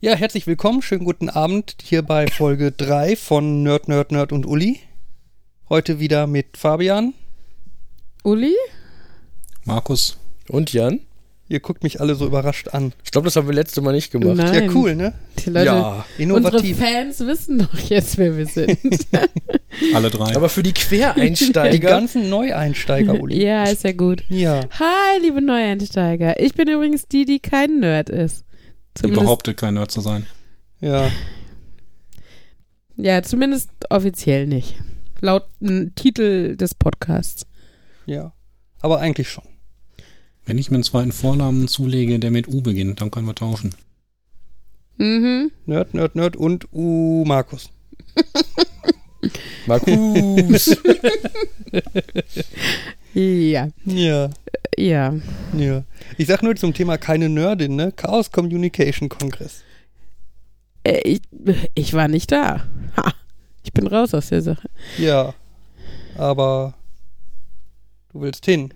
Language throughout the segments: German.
Ja, herzlich willkommen, schönen guten Abend hier bei Folge 3 von Nerd, Nerd, Nerd und Uli. Heute wieder mit Fabian. Uli? Markus. Und Jan? Ihr guckt mich alle so überrascht an. Ich glaube, das haben wir letzte Mal nicht gemacht. Nein. Ja, cool, ne? Die Leute, Ja, Innovativ. unsere Fans wissen doch jetzt, wer wir sind. Alle drei. aber für die Die Quereinsteiger. ganzen Neueinsteiger, Uli. ja, ist ja gut. Ja. Hi, liebe Neueinsteiger. Ich bin übrigens die, die kein Nerd ist. Zumindest, behauptet, kein Nerd zu sein. Ja. ja, zumindest offiziell nicht. Laut m, Titel des Podcasts. Ja. Aber eigentlich schon. Wenn ich mir einen zweiten Vornamen zulege, der mit U beginnt, dann können wir tauschen. Mhm. Nerd, Nerd, Nerd und U Markus. Markus. Ja, Ja. Ja. Ja. Ich sag nur zum Thema keine Nerdin, ne? Chaos Communication Kongress. Äh, ich, ich war nicht da. Ha. Ich bin raus aus der Sache. Ja. Aber du willst hin.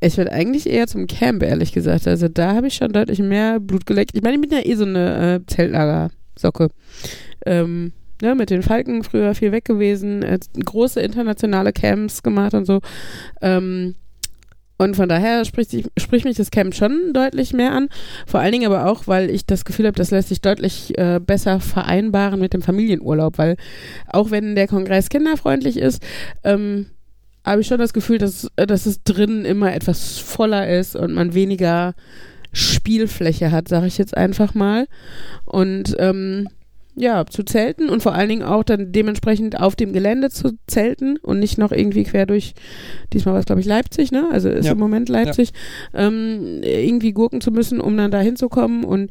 Ich würde eigentlich eher zum Camp, ehrlich gesagt. Also da habe ich schon deutlich mehr Blut geleckt. Ich meine, ich bin ja eh so eine äh, Zeltlager-Socke. Ähm, ne, mit den Falken früher viel weg gewesen, äh, große internationale Camps gemacht und so. Ähm, und von daher spricht, sich, spricht mich das Camp schon deutlich mehr an. Vor allen Dingen aber auch, weil ich das Gefühl habe, das lässt sich deutlich äh, besser vereinbaren mit dem Familienurlaub. Weil auch wenn der Kongress kinderfreundlich ist, ähm, habe ich schon das Gefühl, dass, äh, dass es drinnen immer etwas voller ist und man weniger Spielfläche hat, sage ich jetzt einfach mal. Und ähm, ja, zu zelten und vor allen Dingen auch dann dementsprechend auf dem Gelände zu zelten und nicht noch irgendwie quer durch, diesmal war es glaube ich Leipzig, ne? Also ist Ja. im Moment Leipzig, ähm, irgendwie gurken zu müssen, um dann da hinzukommen und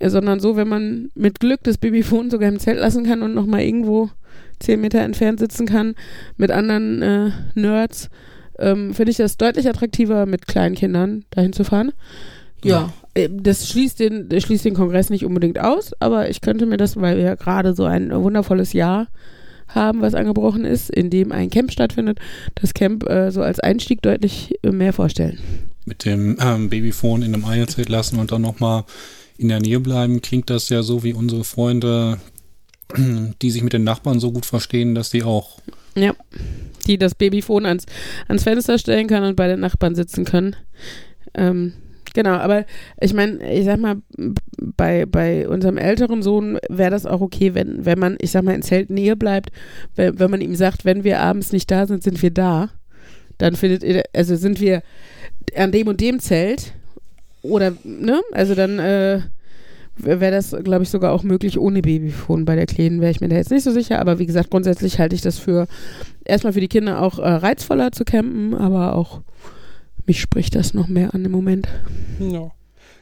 äh, sondern so, wenn man mit Glück das Babyphone sogar im Zelt lassen kann und nochmal irgendwo zehn Meter entfernt sitzen kann mit anderen äh, Nerds, ähm, finde ich das deutlich attraktiver, mit kleinen Kindern dahin zu fahren. Ja, äh, das schließt den, das schließt den Kongress nicht unbedingt aus, aber ich könnte mir das, weil wir ja gerade so ein wundervolles Jahr haben, was angebrochen ist, in dem ein Camp stattfindet, das Camp äh, so als Einstieg deutlich äh, mehr vorstellen. Mit dem ähm, Babyphone in einem Eierzelt lassen und dann nochmal in der Nähe bleiben, klingt das ja so wie unsere Freunde, die sich mit den Nachbarn so gut verstehen, dass die auch Ja, die das Babyphone ans, ans Fenster stellen können und bei den Nachbarn sitzen können. Ähm, genau, aber ich meine, ich sag mal, bei, bei unserem älteren Sohn wäre das auch okay, wenn, wenn man, ich sag mal, in Zeltnähe bleibt, wenn, wenn man ihm sagt, wenn wir abends nicht da sind, sind wir da. Dann findet ihr, also sind wir an dem und dem Zelt. Oder, ne? Also dann, äh, wäre das, glaube ich, sogar auch möglich ohne Babyphone. Bei der Kleinen wäre ich mir da jetzt nicht so sicher, aber wie gesagt, grundsätzlich halte ich das für erstmal für die Kinder auch äh, reizvoller zu campen, aber auch mich spricht das noch mehr an im Moment. Ja.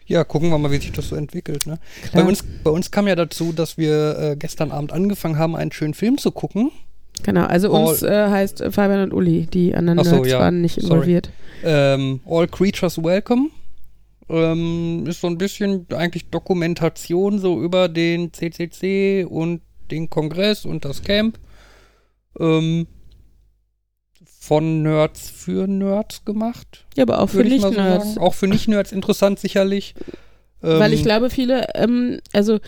Ja, gucken wir mal, wie sich das so entwickelt. Ne? Bei, uns, bei uns kam ja dazu, dass wir äh, gestern Abend angefangen haben, einen schönen Film zu gucken. Genau, also uns äh, heißt äh, Fabian und Uli, die anderen so, ja. waren nicht involviert. Ähm, All Creatures Welcome. Ähm, ist so ein bisschen eigentlich Dokumentation so über den CCC und den Kongress und das Camp. Ähm, von Nerds für Nerds gemacht, Ja, aber auch für so Nicht-Nerds. sagen. Auch für Nicht-Nerds interessant sicherlich. Weil ich Ähm, glaube, viele, ähm, also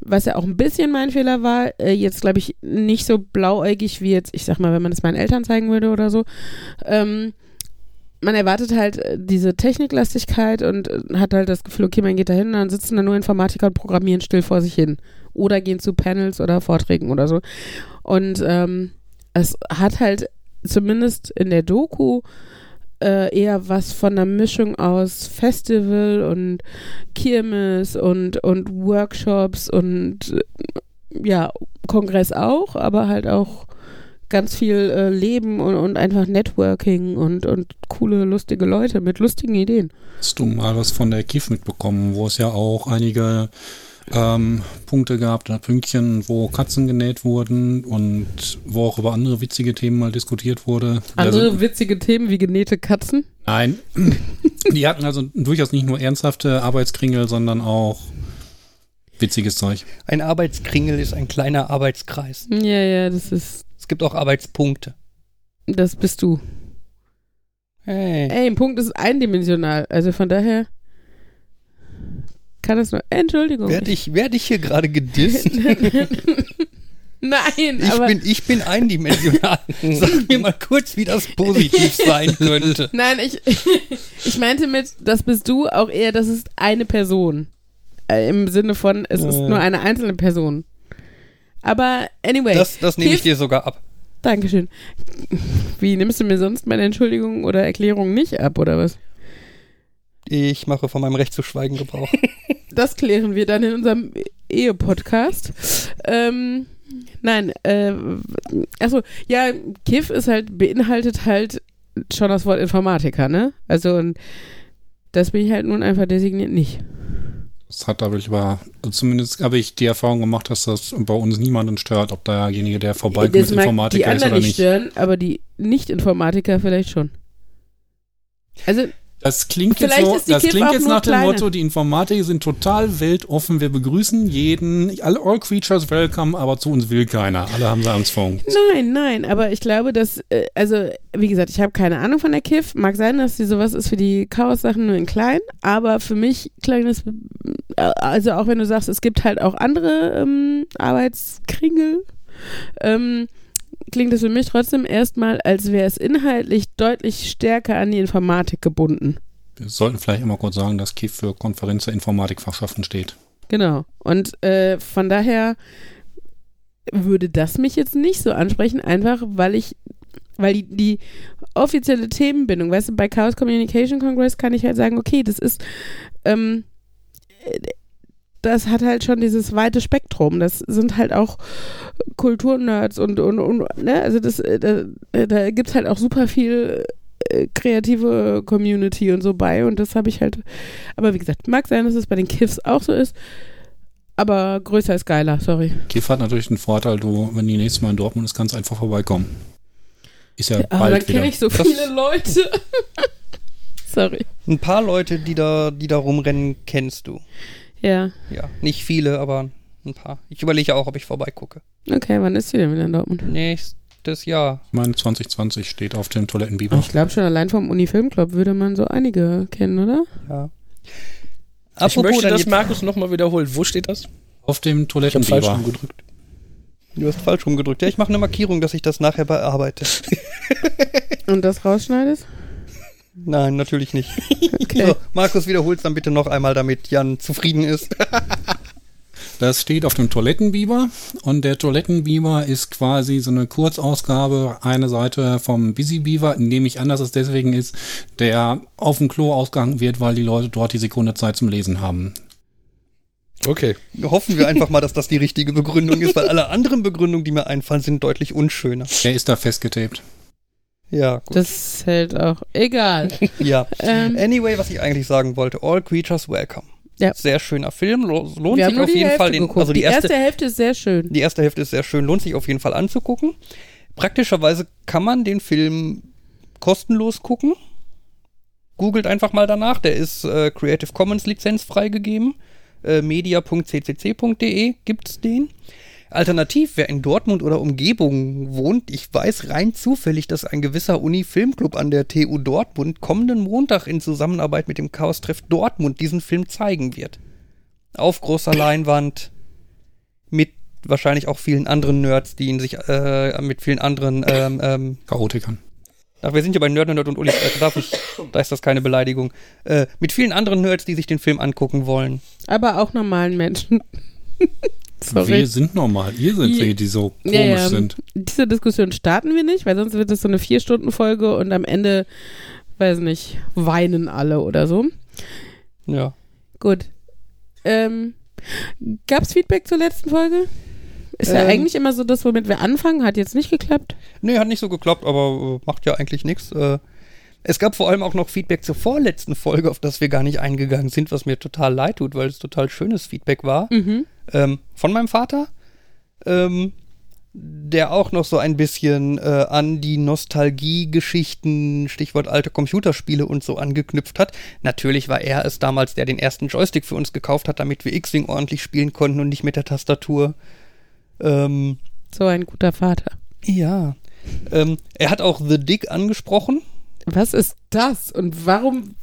was ja auch ein bisschen mein Fehler war, äh, jetzt glaube ich nicht so blauäugig wie jetzt, ich sag mal, wenn man das meinen Eltern zeigen würde oder so. Ähm, man erwartet halt äh, diese Techniklastigkeit und äh, hat halt das Gefühl, okay, man geht da hin und dann sitzen da nur Informatiker und programmieren still vor sich hin. Oder gehen zu Panels oder Vorträgen oder so. Und ähm, es hat halt zumindest in der Doku äh, eher was von einer Mischung aus Festival und Kirmes und, und Workshops und äh, ja, Kongress auch, aber halt auch ganz viel äh, Leben und, und einfach Networking und, und coole, lustige Leute mit lustigen Ideen. Hast du mal was von der KIF mitbekommen, wo es ja auch einige ähm, Punkte gab, oder Pünktchen, wo Katzen genäht wurden und wo auch über andere witzige Themen mal diskutiert wurde. Andere Also, witzige Themen wie genähte Katzen. nein, die hatten also durchaus nicht nur ernsthafte Arbeitskringel, sondern auch witziges Zeug. ein Arbeitskringel ist ein kleiner Arbeitskreis. Ja, ja, das ist, Es gibt auch Arbeitspunkte. das bist du. Hey. Ey, ein Punkt ist eindimensional, also von daher kann es nur. Entschuldigung. Werde ich, werd ich hier gerade gedisst? Nein, Ich aber. bin, ich bin eindimensional. Sag mir mal kurz, wie das positiv sein könnte. Nein, ich, ich meinte mit, das bist du auch eher, das ist eine Person. Äh, Im Sinne von, es ist nur eine einzelne Person. Aber anyway. Das, das nehme ich dir sogar ab. Dankeschön. Wie nimmst du mir sonst meine Entschuldigung oder Erklärung nicht ab, oder was? Ich mache von meinem Recht zu schweigen Gebrauch. Das klären wir dann in unserem Ehe-Podcast. Ähm, nein, äh, achso, ja, KIF ist halt, beinhaltet halt schon das Wort Informatiker, ne? Also, und das bin ich halt nun einfach designiert nicht. Das hat aber, aber zumindest habe ich die Erfahrung gemacht, dass das bei uns niemanden stört, ob derjenige, der vorbeikommt, das mag die Informatiker ist anderen oder nicht nicht. stören, aber die Nicht-Informatiker vielleicht schon. Also, Das klingt jetzt, so, das Kiff klingt jetzt nach dem kleiner. Motto, die Informatiker sind total weltoffen, wir begrüßen jeden, all, all creatures welcome, aber zu uns will keiner. Alle haben sie vor uns. Nein, nein, aber ich glaube, dass, äh, also, wie gesagt, ich habe keine Ahnung von der KIF. Mag sein, dass sie sowas ist für die Chaos-Sachen nur in klein, aber für mich klang das, äh, also auch wenn du sagst, es gibt halt auch andere ähm, Arbeitskringel, ähm, klingt es für mich trotzdem erstmal, als wäre es inhaltlich deutlich stärker an die Informatik gebunden. Wir sollten vielleicht immer kurz sagen, dass KIF für Konferenz der Informatikfachschaften steht. Genau. Und äh, von daher würde das mich jetzt nicht so ansprechen, einfach weil ich, weil die, die offizielle Themenbindung, weißt du, bei Chaos Communication Congress kann ich halt sagen, okay, das ist, ähm, äh, das hat halt schon dieses weite Spektrum. Das sind halt auch Kulturnerds und, und, und ne, also das, äh, da, äh, da gibt es halt auch super viel äh, kreative Community und so bei und das habe ich halt, aber wie gesagt, mag sein, dass es bei den Kiffs auch so ist, aber größer ist geiler, sorry. KIF hat natürlich den Vorteil, du, wenn die nächstes Mal in Dortmund ist, kannst du einfach vorbeikommen. Ist ja Aber dann bald wieder. kenne ich so Das- viele Leute. sorry. Ein paar Leute, die da, die da rumrennen, kennst du. Ja, Ja, nicht viele, aber ein paar. Ich überlege ja auch, ob ich vorbeigucke. okay, wann ist sie denn wieder in Dortmund? Nächstes Jahr. Ich meine, 2020 steht auf dem Toilettenbiber. Ich glaube schon allein vom Uni-Filmclub würde man so einige kennen, oder? Ja. Ich möchte, dass Markus nochmal wiederholt. Wo steht das? Auf dem Ich habe falsch Toilettenbiber. rumgedrückt. Du hast falsch rumgedrückt. Ja, ich mache eine Markierung, dass ich das nachher bearbeite. Und das rausschneidest? Nein, natürlich nicht. Okay. So, Markus, wiederhol's dann bitte noch einmal, damit Jan zufrieden ist. Das steht auf dem Toilettenbiber und der Toilettenbiber ist quasi so eine Kurzausgabe, eine Seite vom Busy Beaver, nehme ich an, dass es deswegen ist, der auf dem Klo ausgehangen wird, weil die Leute dort die Sekunde Zeit zum Lesen haben. Okay. Hoffen wir einfach mal, dass das die richtige Begründung ist, weil alle anderen Begründungen, die mir einfallen, sind deutlich unschöner. Der ist da festgetaped. Ja, gut. Das hält auch. Egal. ja. ähm, Anyway, was ich eigentlich sagen wollte, All Creatures Welcome. Ja. Sehr schöner Film, lo- lohnt wir sich auf die jeden Hälfte Fall den, also die, erste, Hälfte ist sehr schön. die erste Hälfte ist sehr schön, lohnt sich auf jeden Fall anzugucken. Praktischerweise kann man den Film kostenlos gucken. Googelt einfach mal danach, der ist äh, Creative Commons Lizenz freigegeben. Äh, media.ccc.de gibt's den. Alternativ, wer in Dortmund oder Umgebung wohnt, ich weiß rein zufällig, dass ein gewisser Uni-Filmclub an der TU Dortmund kommenden Montag in Zusammenarbeit mit dem Chaos-Treff Dortmund diesen Film zeigen wird. Auf großer Leinwand, mit wahrscheinlich auch vielen anderen Nerds, die ihn sich äh, mit vielen anderen ähm, ähm, Chaotikern. Ach, wir sind ja bei Nerd, Nerd und Uli. Äh, darf ich, da ist das keine Beleidigung. Äh, mit vielen anderen Nerds, die sich den Film angucken wollen. Aber auch normalen Menschen. Sorry. Wir sind normal. Ihr seid Ja. die, die so komisch Ja, ja. sind. Diese Diskussion starten wir nicht, weil sonst wird es so eine Vier-Stunden-Folge und am Ende, weiß nicht, weinen alle oder so. Ja. Gut. Ähm, gab's Feedback zur letzten Folge? Ist ja Ähm. eigentlich immer so das, womit wir anfangen. Hat jetzt nicht geklappt. Nee, hat nicht so geklappt, aber äh, macht ja eigentlich nichts. Äh, es gab vor allem auch noch Feedback zur vorletzten Folge, auf das wir gar nicht eingegangen sind, was mir total leid tut, weil es total schönes Feedback war. Mhm. Ähm, von meinem Vater, ähm, der auch noch so ein bisschen äh, an die Nostalgie-Geschichten, Stichwort alte Computerspiele und so angeknüpft hat. Natürlich war er es damals, der den ersten Joystick für uns gekauft hat, damit wir X-Wing ordentlich spielen konnten und nicht mit der Tastatur. Ähm, So ein guter Vater. ja. Ähm, er hat auch The Dick angesprochen. Was ist das? Und warum?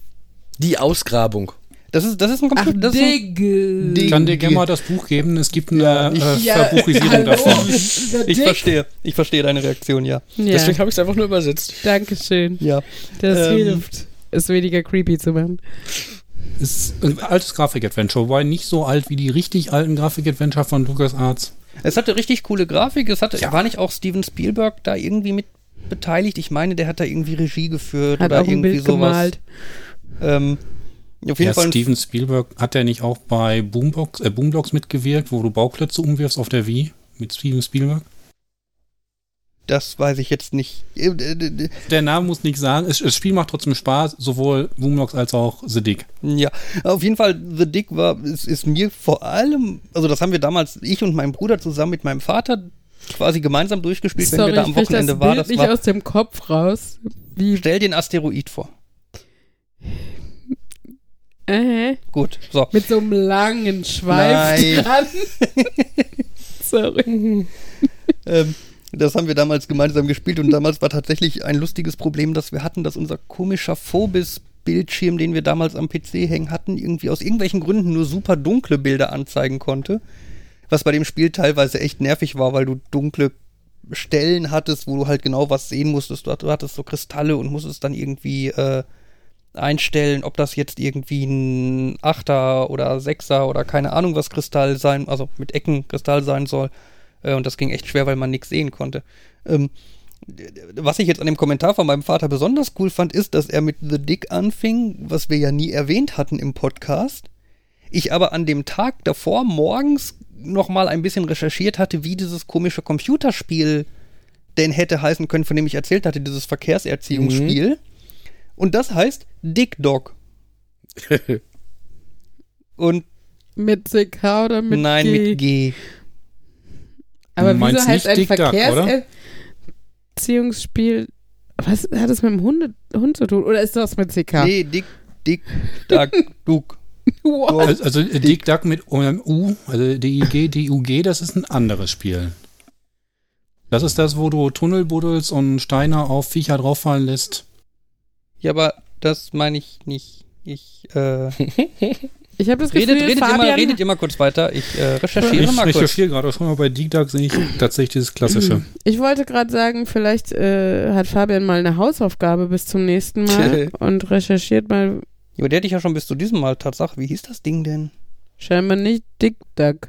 Die Ausgrabung. Das ist, das ist ein Ach, Computer. das Digge. Dig- Ich kann dir gerne mal das Buch geben. Es gibt eine Ja, ich- äh, Ja, Verbuchisierung davon. Ich verstehe. Ich verstehe deine Reaktion, ja. Ja, Deswegen habe ich es einfach nur übersetzt. Dankeschön. Ja. Das Ähm, hilft, es weniger creepy zu machen. Ist ein altes Grafik-Adventure, wobei nicht so alt wie die richtig alten Grafik-Adventure von LucasArts. Es hatte richtig coole Grafik. Es hatte, Ja. war nicht auch Steven Spielberg da irgendwie mit beteiligt? Ich meine, der hat da irgendwie Regie geführt Hat oder auch ein irgendwie Bild sowas. gemalt. Ähm, auf jeden Ja, Fall. Steven Spielberg hat ja nicht auch bei Boombox, äh, Boomblocks mitgewirkt, wo du Bauklötze umwirfst auf der Wii mit Steven Spielberg? Das weiß ich jetzt nicht. Äh, äh, äh, Der Name muss nicht sagen. Es, das Spiel macht trotzdem Spaß, sowohl Boomblocks als auch The Dick. Ja, auf jeden Fall, The Dick war, ist, ist mir vor allem, also das haben wir damals, ich und mein Bruder zusammen mit meinem Vater quasi gemeinsam durchgespielt, wenn Sorry, wir da am Wochenende das waren. Bild Das nicht war, aus dem Kopf raus. Wie, stell den Asteroid vor. Äh, Gut, so. mit so einem langen Schweif Nein. dran. Sorry. Ähm, das haben wir damals gemeinsam gespielt und damals war tatsächlich ein lustiges Problem, das wir hatten, dass unser komischer Phobis-Bildschirm, den wir damals am PC hängen hatten, irgendwie aus irgendwelchen Gründen nur super dunkle Bilder anzeigen konnte. Was bei dem Spiel teilweise echt nervig war, weil du dunkle Stellen hattest, wo du halt genau was sehen musstest. Du hattest so Kristalle und musstest dann irgendwie äh, einstellen, ob das jetzt irgendwie ein Achter oder Sechser oder keine Ahnung was Kristall sein, also mit Ecken Kristall sein soll. Äh, und das ging echt schwer, weil man nichts sehen konnte. Ähm, was ich jetzt an dem Kommentar von meinem Vater besonders cool fand, ist, dass er mit The Dick anfing, was wir ja nie erwähnt hatten im Podcast. Ich aber an dem Tag davor morgens noch mal ein bisschen recherchiert hatte, wie dieses komische Computerspiel denn hätte heißen können, von dem ich erzählt hatte, dieses Verkehrserziehungsspiel. Und das heißt Dick Dog. Und Mit CK oder mit nein, G? mit G. Aber Du wieso heißt nicht ein Dick? Verkehrserziehungsspiel. Was hat das mit dem Hunde, Hund zu tun? Oder ist das mit CK? Nee, Dick, Dick, Duck, Duck. Also, also äh, Dick Duck mit U, also D-I-G, D-U-G, das ist ein anderes Spiel. Das ist das, wo du Tunnel buddelst und Steine auf Viecher drauffallen lässt. Ja, aber das meine ich nicht. Ich, äh, Ich habe das Gefühl, redet, redet, Fabian, immer, redet immer kurz weiter. Ich äh, recherchiere Ich mal kurz. recherchiere gerade schon mal bei Dick Duck, sehe ich tatsächlich das Klassische. ich wollte gerade sagen, vielleicht äh, hat Fabian mal eine Hausaufgabe bis zum nächsten Mal und recherchiert mal Ja, aber der hätte ich ja schon bis zu diesem Mal Tatsache. Wie hieß das Ding denn? scheinbar nicht Dick Duck.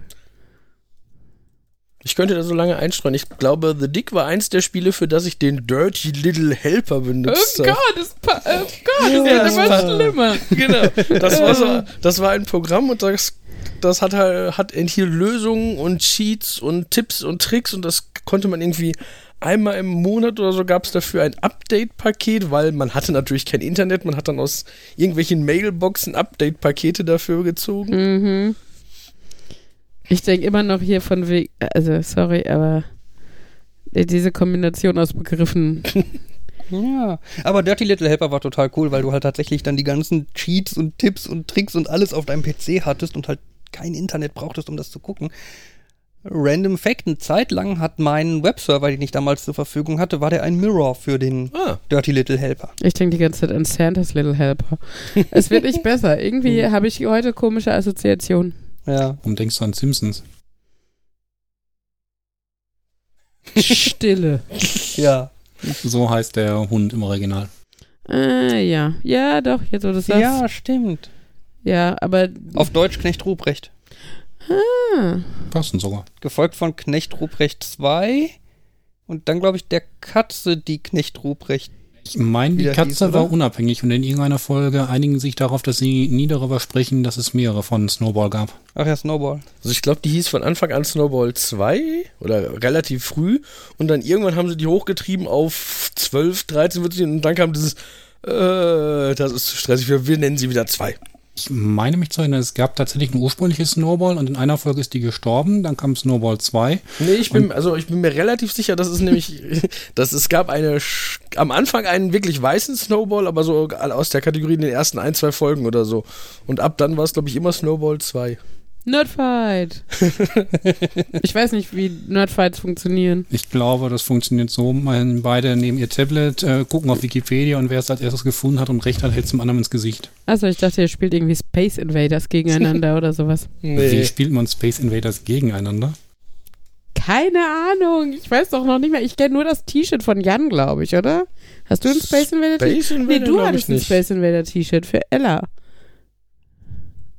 Ich könnte da so lange einstreuen. Ich glaube, The Dick war eins der Spiele, für das ich den Dirty Little Helper benutzt habe. das, pa oh Gott, das Ja, wird das immer passt. schlimmer. Genau. Das war, so, das war ein Programm und das, das hat, halt- hat enthielt Lösungen und Cheats und Tipps und Tricks und das konnte man irgendwie einmal im Monat oder so gab es dafür ein Update-Paket, weil man hatte natürlich kein Internet, man hat dann aus irgendwelchen Mailboxen Update-Pakete dafür gezogen. Mhm. Ich denke immer noch hier von wegen, also sorry, aber diese Kombination aus Begriffen. Ja, aber Dirty Little Helper war total cool, weil du halt tatsächlich dann die ganzen Cheats und Tipps und Tricks und alles auf deinem PC hattest und halt kein Internet brauchtest, um das zu gucken. Random Fact, eine Zeit lang hat mein Webserver, den ich damals zur Verfügung hatte, war der ein Mirror für den Ah, Dirty Little Helper. Ich denke die ganze Zeit an Santa's Little Helper. es wird nicht besser. Irgendwie habe ich heute komische Assoziationen. Ja. Warum denkst du an Simpsons? Stille. Ja. So heißt der Hund im Original. Äh, ja. Ja, doch, jetzt wo du das sagst. Ja, stimmt. Ja, aber. Auf Deutsch Knecht Ruprecht. Ah, Passend sogar. Gefolgt von Knecht Ruprecht 2 und dann, glaube ich, der Katze, die Knecht Ruprecht. Ich meine, die Katze hieß, war unabhängig und in irgendeiner Folge einigen sich darauf, dass sie nie darüber sprechen, dass es mehrere von Snowball gab. Ach ja, Snowball. also ich glaube, die hieß von Anfang an Snowball 2 oder relativ früh und dann irgendwann haben sie die hochgetrieben auf 12, 13 wird sie und dann kam dieses äh, das ist zu stressig, wir, wir nennen sie wieder 2. Ich meine mich zu erinnern, es gab tatsächlich ein ursprüngliches Snowball und in einer Folge ist die gestorben, dann kam Snowball 2. Nee, ich bin, also ich bin mir relativ sicher, dass es nämlich, dass es gab eine, am Anfang einen wirklich weißen Snowball, aber so aus der Kategorie in den ersten ein, zwei Folgen oder so. Und ab dann war es, glaube ich, immer Snowball 2. Nerdfight. ich weiß nicht, wie Nerdfights funktionieren. Ich glaube, das funktioniert so. Man, beide nehmen ihr Tablet, äh, gucken auf Wikipedia und wer es als erstes gefunden hat und recht hat, hält es dem anderen ins Gesicht. Achso, ich dachte, ihr spielt irgendwie Space Invaders gegeneinander oder sowas. Wie spielt man Space Invaders gegeneinander? Keine Ahnung. Ich weiß doch noch nicht mehr. Ich kenne nur das T-Shirt von Jan, glaube ich, oder? Hast du ein Space Invader T-Shirt? Nee, du hattest ein. Space Invader T-Shirt für Ella.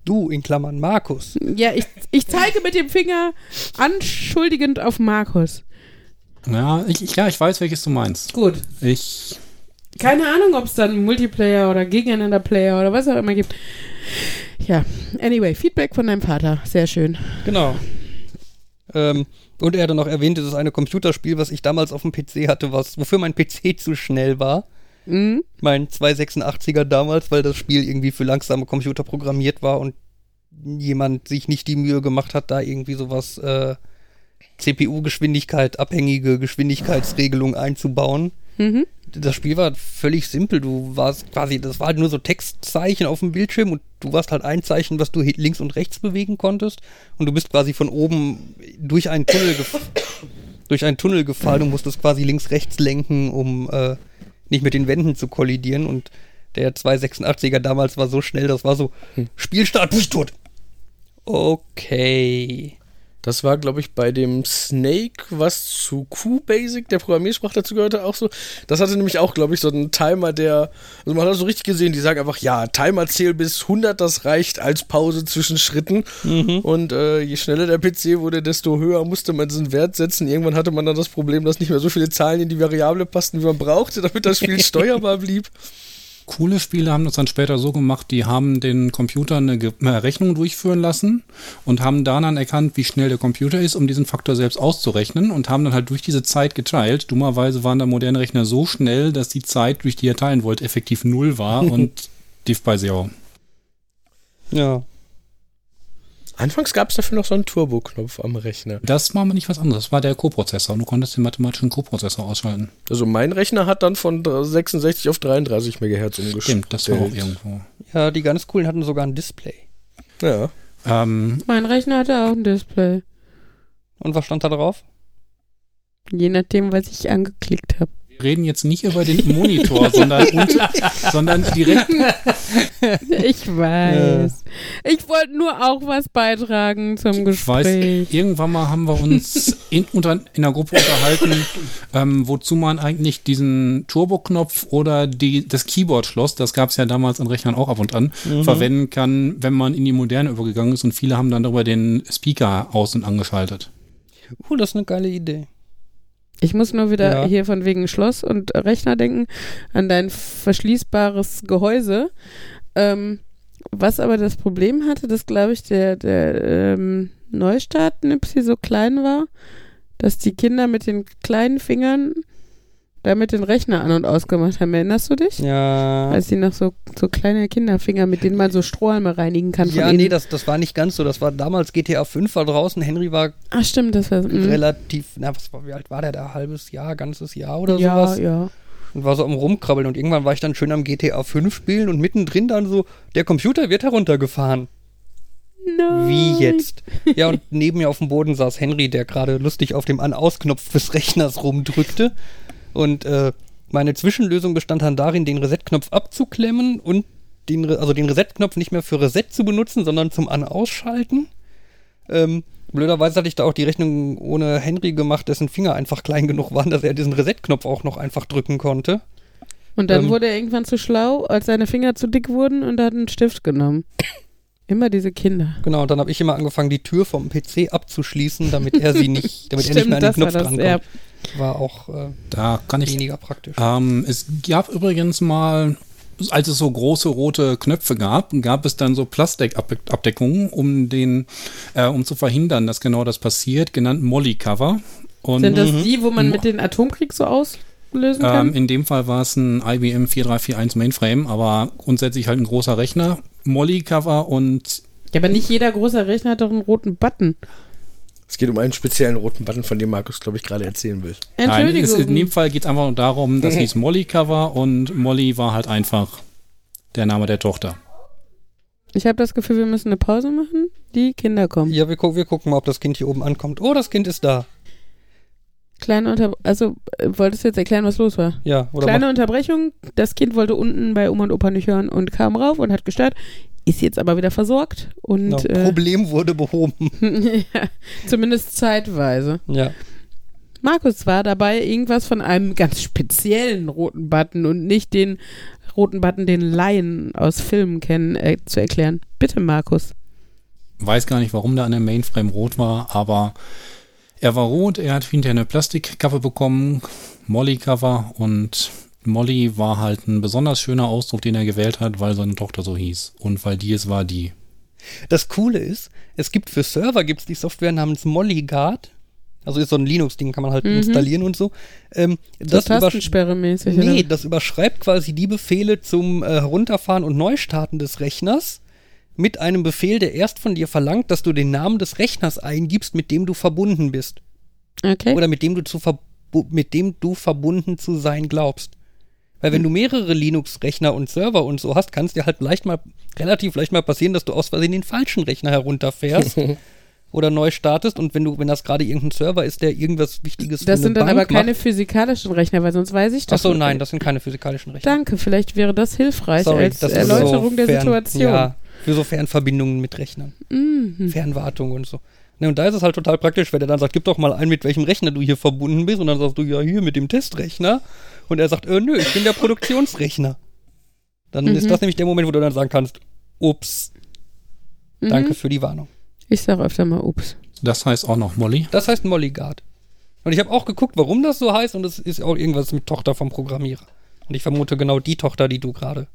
Du in Klammern Markus. Ja, ich, ich zeige mit dem Finger anschuldigend auf Markus. Ja, ich, ich, ja, ich weiß, welches du meinst. Gut. Ich, Keine Ahnung, ob es dann Multiplayer oder Gegeneinander-Player oder was auch immer gibt. Ja, anyway, Feedback von deinem Vater. Sehr schön. Genau. Ähm, und er hat dann noch erwähnt, es ist ein Computerspiel, was ich damals auf dem PC hatte, was, wofür mein PC zu schnell war. Mhm. Mein 286er damals, weil das Spiel irgendwie für langsame Computer programmiert war und jemand sich nicht die Mühe gemacht hat, da irgendwie sowas äh, CPU-Geschwindigkeit, abhängige Geschwindigkeitsregelung einzubauen. Mhm. Das Spiel war völlig simpel. Du warst quasi, das war halt nur so Textzeichen auf dem Bildschirm und du warst halt ein Zeichen, was du links und rechts bewegen konntest. Und du bist quasi von oben durch einen Tunnel, durch einen Tunnel gefallen und musstest quasi links, rechts lenken, um äh, nicht mit den Wänden zu kollidieren. Und der 286er damals war so schnell, das war so, Spielstart, bist tot. Okay. Das war, glaube ich, bei dem Snake, was zu Q-Basic, der Programmiersprache dazu gehörte, auch so. Das hatte nämlich auch, glaube ich, so einen Timer, der. Also man hat das so richtig gesehen, die sagen einfach, ja, Timer zähl bis 100, das reicht als Pause zwischen Schritten. Und äh, je schneller der PC wurde, desto höher musste man diesen Wert setzen. Irgendwann hatte man dann das Problem, dass nicht mehr so viele Zahlen in die Variable passten, wie man brauchte, damit das Spiel steuerbar blieb. Coole Spiele haben das dann später so gemacht, die haben den Computer eine, eine Rechnung durchführen lassen und haben dann erkannt, wie schnell der Computer ist, um diesen Faktor selbst auszurechnen und haben dann halt durch diese Zeit geteilt. Dummerweise waren da moderne Rechner so schnell, dass die Zeit, durch die er teilen wollte, effektiv null war und diff bei Zero. Ja. Anfangs gab es dafür noch so einen Turbo-Knopf am Rechner. Das war aber nicht was anderes. Das war der Coprozessor. Du konntest den mathematischen Coprozessor ausschalten. Also mein Rechner hat dann von 66 auf 33 Megahertz umgestellt. Stimmt, das war auch irgendwo. Ja, die ganz coolen hatten sogar ein Display. Ja. Ähm, Mein Rechner hatte auch ein Display. Und was stand da drauf? Je nachdem, was ich angeklickt habe. Wir reden jetzt nicht über den Monitor, sondern, unter, sondern direkt Ich weiß. Ich wollte nur auch was beitragen zum Ich Gespräch. weiß, irgendwann mal haben wir uns in, unter, in der Gruppe unterhalten, ähm, wozu man eigentlich diesen Turbo-Knopf oder die, das Keyboard-Schloss, das gab es ja damals an Rechnern auch ab und an, verwenden kann, wenn man in die Moderne übergegangen ist und viele haben dann darüber den Speaker aus- und angeschaltet. Uh, das ist eine geile Idee. Ich muss nur wieder Ja. hier von wegen Schloss und Rechner denken an dein verschließbares Gehäuse. Ähm, was aber das Problem hatte, dass, glaube ich, der, der ähm, Neustart-Nipsi so klein war, dass die Kinder mit den kleinen Fingern damit den Rechner an- und ausgemacht haben. Erinnerst du dich? Ja. Als die noch so, so kleine Kinderfinger, mit denen man so Strohhalme reinigen kann. ja, nee, das, das war nicht ganz so. Das war damals GTA 5 war draußen. Henry war Ach, stimmt, das war mhm. relativ, na, was war, wie alt war der da? Halbes Jahr, ganzes Jahr oder Ja, sowas? ja. Und war so am Rumkrabbeln. Und irgendwann war ich dann schön am GTA 5 spielen und mittendrin dann so, der Computer wird heruntergefahren. Nein. Wie jetzt? Ja, und neben mir auf dem Boden saß Henry, der gerade lustig auf dem An-Aus-Knopf des Rechners rumdrückte. Und äh, meine Zwischenlösung bestand dann darin, den Reset-Knopf abzuklemmen und den, Re- also den Reset-Knopf nicht mehr für Reset zu benutzen, sondern zum An-Ausschalten. Ähm, blöderweise hatte ich da auch die Rechnung ohne Henry gemacht, dessen Finger einfach klein genug waren, dass er diesen Reset-Knopf auch noch einfach drücken konnte. Und dann Ähm. wurde er irgendwann zu schlau, als seine Finger zu dick wurden und hat einen Stift genommen. Immer diese Kinder. Genau, und dann habe ich immer angefangen, die Tür vom PC abzuschließen, damit er sie nicht, damit er nicht Stimmt, mehr an den Knopf ja. War auch äh, Da kann ich weniger praktisch. Ähm, es gab übrigens mal, als es so große rote Knöpfe gab, gab es dann so Plastikabdeckungen, um den, äh, um zu verhindern, dass genau das passiert, genannt Molly-Cover. Und Sind das die, wo man mit den Atomkrieg so auslösen kann? ähm, in dem Fall war es ein IBM 4341 Mainframe, aber grundsätzlich halt ein großer Rechner. Molly-Cover und ja, aber nicht jeder große Rechner hat doch einen roten Button. Es geht um einen speziellen roten Button, von dem Markus, glaube ich, gerade erzählen will. Nein, es, in dem Fall geht es einfach nur darum, das hieß Molly-Cover und Molly war halt einfach der Name der Tochter. ich habe das Gefühl, wir müssen eine Pause machen. Die Kinder kommen. Ja, wir, gu wir gucken mal, ob das Kind hier oben ankommt. Oh, das Kind ist da. Kleine Unter also äh, wolltest du jetzt erklären, was los war? Ja, oder Kleine Unterbrechung. Das Kind wollte unten bei Oma und Opa nicht hören und kam rauf und hat gestört. Ist jetzt aber wieder versorgt und Genau, äh, Problem wurde behoben. ja, zumindest zeitweise. Ja. Markus war dabei, irgendwas von einem ganz speziellen roten Button und nicht den roten Button, den Laien aus Filmen kennen, äh, zu erklären. Bitte, Markus. Weiß gar nicht, warum der an der Mainframe rot war, aber er war rot. Er hat hinterher eine Plastikcover bekommen, Molly-Cover und Molly war halt ein besonders schöner Ausdruck, den er gewählt hat, weil seine Tochter so hieß und weil die es war die. Das Coole ist, es gibt für Server gibt's die Software namens MollyGuard. Also ist so ein Linux-Ding, kann man halt Mhm. installieren und so. Ähm, So das, übersch Tastensperre-mäßig. nee, oder? das überschreibt quasi die Befehle zum äh, Herunterfahren und Neustarten des Rechners mit einem Befehl, der erst von dir verlangt, dass du den Namen des Rechners eingibst, mit dem du verbunden bist. Okay. Oder mit dem du, zu mit dem du verbunden zu sein glaubst. Weil wenn du mehrere Linux-Rechner und Server und so hast, kann es dir halt leicht mal, relativ leicht mal passieren, dass du aus Versehen den falschen Rechner herunterfährst oder neu startest und wenn du, wenn das gerade irgendein Server ist, der irgendwas Wichtiges das sind dann Bank aber keine macht. physikalischen Rechner, weil sonst weiß ich das. Achso, nein, das sind keine physikalischen Rechner. Danke, vielleicht wäre das hilfreich Sorry, als das Erläuterung so der fern, Situation. Ja, für so Fernverbindungen mit Rechnern. Mhm. Fernwartung und so. Ne, und da ist es halt total praktisch, wenn er dann sagt, gib doch mal ein, mit welchem Rechner du hier verbunden bist. Und dann sagst du, ja, hier mit dem Testrechner. Und er sagt, äh, nö, ich bin der Produktionsrechner. Dann Mhm. ist das nämlich der Moment, wo du dann sagen kannst, ups, Mhm. danke für die Warnung. Ich sag öfter mal ups. Das heißt auch noch Molly. Das heißt Mollyguard. Und ich habe auch geguckt, warum das so heißt. Und es ist auch irgendwas mit Tochter vom Programmierer. Und ich vermute genau die Tochter, die du gerade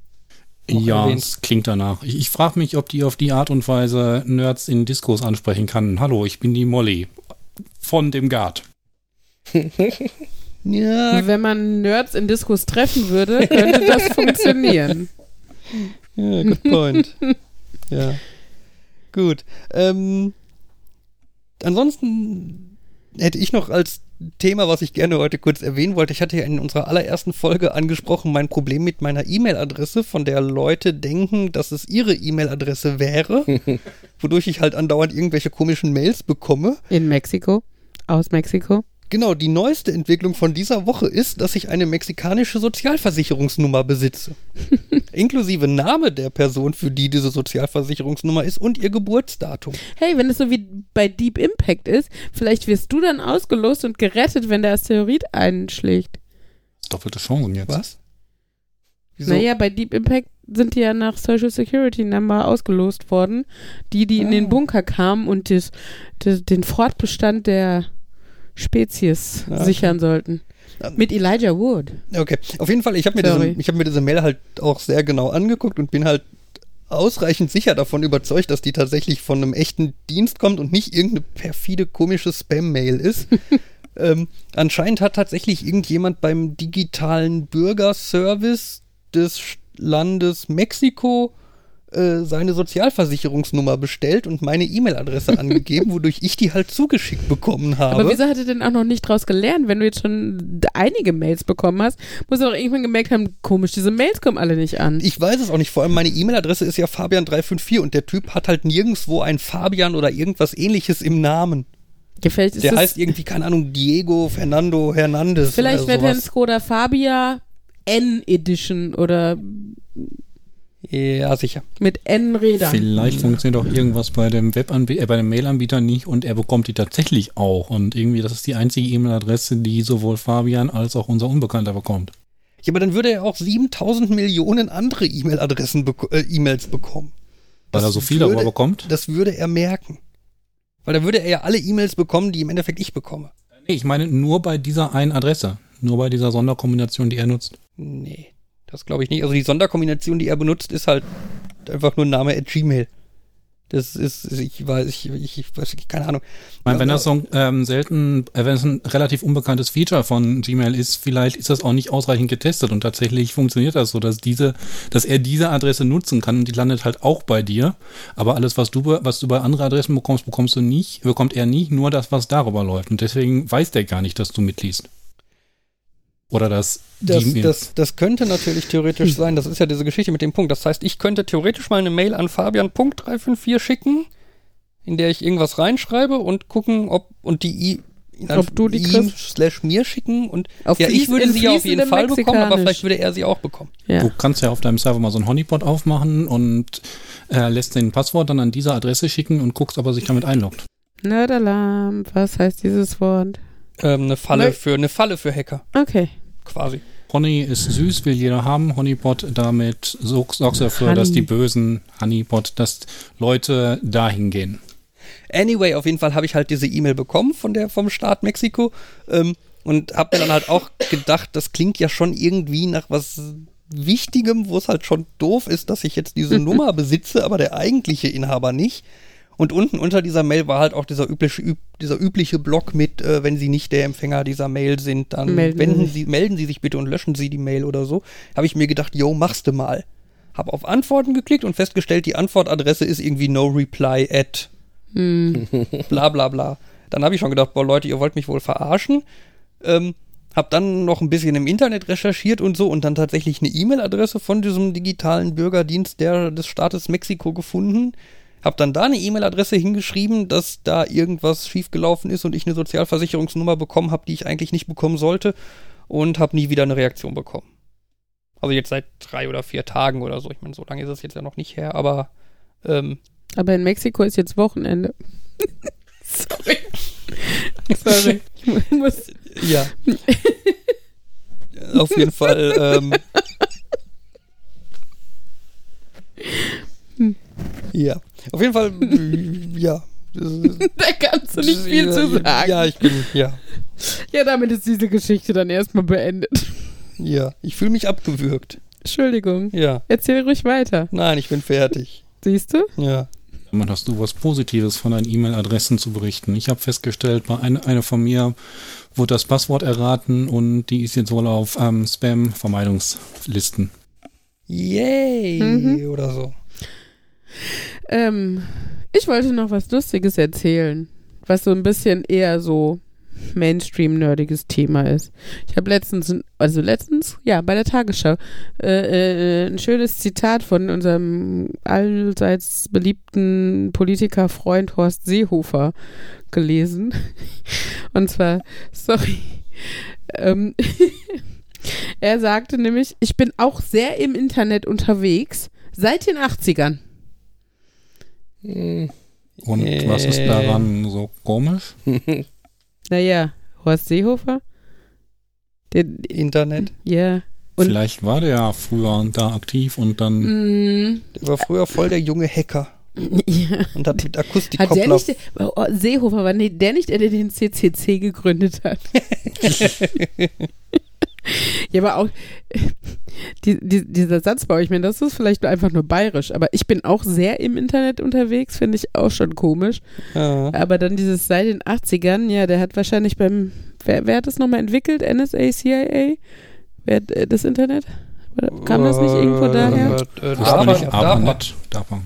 Ja, es klingt danach. Ich, ich frage mich, ob die auf die Art und Weise Nerds in Diskos ansprechen kann. Hallo, ich bin die Molly von dem Guard. Ja, Wenn man Nerds in Diskos treffen würde, könnte das funktionieren. Ja, good point. ja. Gut. Ähm, ansonsten hätte ich noch als Thema, was ich gerne heute kurz erwähnen wollte, ich hatte ja in unserer allerersten Folge angesprochen, mein Problem mit meiner E-Mail-Adresse, von der Leute denken, dass es ihre E-Mail-Adresse wäre, wodurch ich halt andauernd irgendwelche komischen Mails bekomme. In Mexiko. Aus Mexiko. Genau, die neueste Entwicklung von dieser Woche ist, dass ich eine mexikanische Sozialversicherungsnummer besitze. Inklusive Name der Person, für die diese Sozialversicherungsnummer ist und ihr Geburtsdatum. Hey, wenn es so wie bei Deep Impact ist, vielleicht wirst du dann ausgelost und gerettet, wenn der Asteroid einschlägt. Doppelte Chancen jetzt. Was? Wieso? Naja, bei Deep Impact sind die ja nach Social Security Number ausgelost worden. Die, die in Ah. den Bunker kamen und das, das, den Fortbestand der Spezies Ah, okay. sichern sollten. Mit Elijah Wood. Okay, auf jeden Fall, ich habe mir, diese- ich hab mir diese Mail halt auch sehr genau angeguckt und bin halt ausreichend sicher davon überzeugt, dass die tatsächlich von einem echten Dienst kommt und nicht irgendeine perfide, komische Spam-Mail ist. ähm, anscheinend hat tatsächlich irgendjemand beim digitalen Bürgerservice des Landes Mexiko äh, seine Sozialversicherungsnummer bestellt und meine E-Mail-Adresse angegeben, wodurch ich die halt zugeschickt bekommen habe. Aber wieso hat er denn auch noch nicht draus gelernt, wenn du jetzt schon einige Mails bekommen hast? Muss er auch irgendwann gemerkt haben, komisch, diese Mails kommen alle nicht an. Ich weiß es auch nicht. Vor allem meine E-Mail-Adresse ist ja Fabian354 und der Typ hat halt nirgendwo ein Fabian oder irgendwas ähnliches im Namen. Ja, Der heißt irgendwie, keine Ahnung, Diego Fernando Hernandez. vielleicht wird er ein. Skoda Fabia N Edition oder Ja, sicher. mit N Rädern. Vielleicht funktioniert auch irgendwas bei dem Webanbieter, äh, bei dem Mailanbieter nicht und er bekommt die tatsächlich auch. Und irgendwie, das ist die einzige E-Mail-Adresse, die sowohl Fabian als auch unser Unbekannter bekommt. Ja, aber dann würde er auch 7000 Millionen andere E-Mail-Adressen, beko äh, E-Mails bekommen. Weil Das er so viel würde- darüber bekommt. Das würde er merken. Weil da würde er ja alle E-Mails bekommen, die im Endeffekt ich bekomme. Nee, ich meine nur bei dieser einen Adresse. Nur bei dieser Sonderkombination, die er nutzt. Nee, das glaube ich nicht. Also die Sonderkombination, die er benutzt, ist halt einfach nur Name at Gmail. Das ist, ich weiß, ich, ich, weiß, keine Ahnung. Ich meine, wenn das so ähm, selten, äh, wenn es ein relativ unbekanntes Feature von Gmail ist, vielleicht ist das auch nicht ausreichend getestet und tatsächlich funktioniert das so, dass diese, dass er diese Adresse nutzen kann und die landet halt auch bei dir. Aber alles, was du, was du bei anderen Adressen bekommst, bekommst du nicht, bekommt er nicht, nur das, was darüber läuft. Und deswegen weiß der gar nicht, dass du mitliest. Oder Das, die- das, das könnte natürlich theoretisch sein. Das ist ja diese Geschichte mit dem Punkt. Das heißt, ich könnte theoretisch mal eine Mail an Fabian.354 schicken in der ich irgendwas reinschreibe und gucken, ob und die I Ob du die ihm kriegst? slash mir schicken und Auf ja, ich würde sie ja auf jeden Fall bekommen, aber vielleicht würde er sie auch bekommen. Ja. Du kannst ja auf deinem Server mal so einen Honeypot aufmachen und äh, lässt den Passwort dann an diese Adresse schicken und guckst, ob er sich damit einloggt. Nerdalarm, was heißt dieses Wort? Ähm, eine Falle Ne- für eine Falle für Hacker, Okay. Quasi. Honey ist süß, will jeder haben. Honeypot, damit so- sorgst du dafür, Honey. dass die bösen Honeypot, dass Leute dahin gehen. Anyway, auf jeden Fall habe ich halt diese E-Mail bekommen von der vom Staat Mexiko ähm, und habe mir dann halt auch gedacht, das klingt ja schon irgendwie nach was Wichtigem, wo es halt schon doof ist, dass ich jetzt diese Nummer besitze, aber der eigentliche Inhaber nicht. Und unten unter dieser Mail war halt auch dieser übliche, üb, dieser übliche Block mit, äh, wenn Sie nicht der Empfänger dieser Mail sind, dann Melden Sie wenden sich. Sie, melden Sie sich bitte und löschen Sie die Mail oder so. Habe ich mir gedacht, yo, machst du mal. Hab auf Antworten geklickt und festgestellt, die Antwortadresse ist irgendwie no reply at Hm. bla bla bla. Dann habe ich schon gedacht, boah Leute, ihr wollt mich wohl verarschen. Ähm, hab dann noch ein bisschen im Internet recherchiert und so und dann tatsächlich eine E-Mail-Adresse von diesem digitalen Bürgerdienst der, des Staates Mexiko gefunden. Hab dann da eine E-Mail-Adresse hingeschrieben, dass da irgendwas schiefgelaufen ist und ich eine Sozialversicherungsnummer bekommen habe, die ich eigentlich nicht bekommen sollte und habe nie wieder eine Reaktion bekommen. Also jetzt seit drei oder vier Tagen oder so. Ich meine, so lange ist es jetzt ja noch nicht her, aber ähm, Aber in Mexiko ist jetzt Wochenende. Sorry. Sorry. Ich muss, Ja. Auf jeden Fall. Ähm, ja. Auf jeden Fall. Ja. da kannst du nicht viel zu sagen. Ja, ich bin. Ja. Ja, damit ist diese Geschichte dann erstmal beendet. Ja. Ich fühle mich abgewürgt. Entschuldigung. Ja. Erzähl ruhig weiter. Nein, ich bin fertig. Siehst du? Ja. Damit hast du was Positives von deinen E-Mail-Adressen zu berichten. Ich habe festgestellt, bei eine, eine von mir wurde das Passwort erraten und die ist jetzt wohl auf ähm, Spam-Vermeidungslisten. Yay. Mhm. Oder so. Ähm, ich wollte noch was Lustiges erzählen, was so ein bisschen eher so Mainstream-nerdiges Thema ist. Ich habe letztens, also letztens, ja, bei der Tagesschau, äh, äh, ein schönes Zitat von unserem allseits beliebten Politikerfreund Horst Seehofer gelesen. Und zwar, sorry, ähm, er sagte nämlich, ich bin auch sehr im Internet unterwegs, seit den 80ern. Und Äh. was ist daran so komisch? Naja, Horst Seehofer? Der, Internet. ja. Und- Vielleicht war der ja früher da aktiv und dann Mm, Der war früher voll der junge Hacker ja. und hat mit Hat der nicht, oh, Seehofer war nee, der nicht der, der den CCC gegründet hat? ja, aber auch die, die, dieser Satzbau, ich meine, das ist vielleicht einfach nur bayerisch, aber ich bin auch sehr im Internet unterwegs, finde ich auch schon komisch. Ja. Aber dann dieses seit den 80ern, ja, der hat wahrscheinlich beim, wer, wer hat das nochmal entwickelt? NSA, CIA? Wer hat äh, das Internet? Oder Kam das nicht irgendwo daher? Äh, äh, wusste DARPA, nicht, DARPA. DARPA.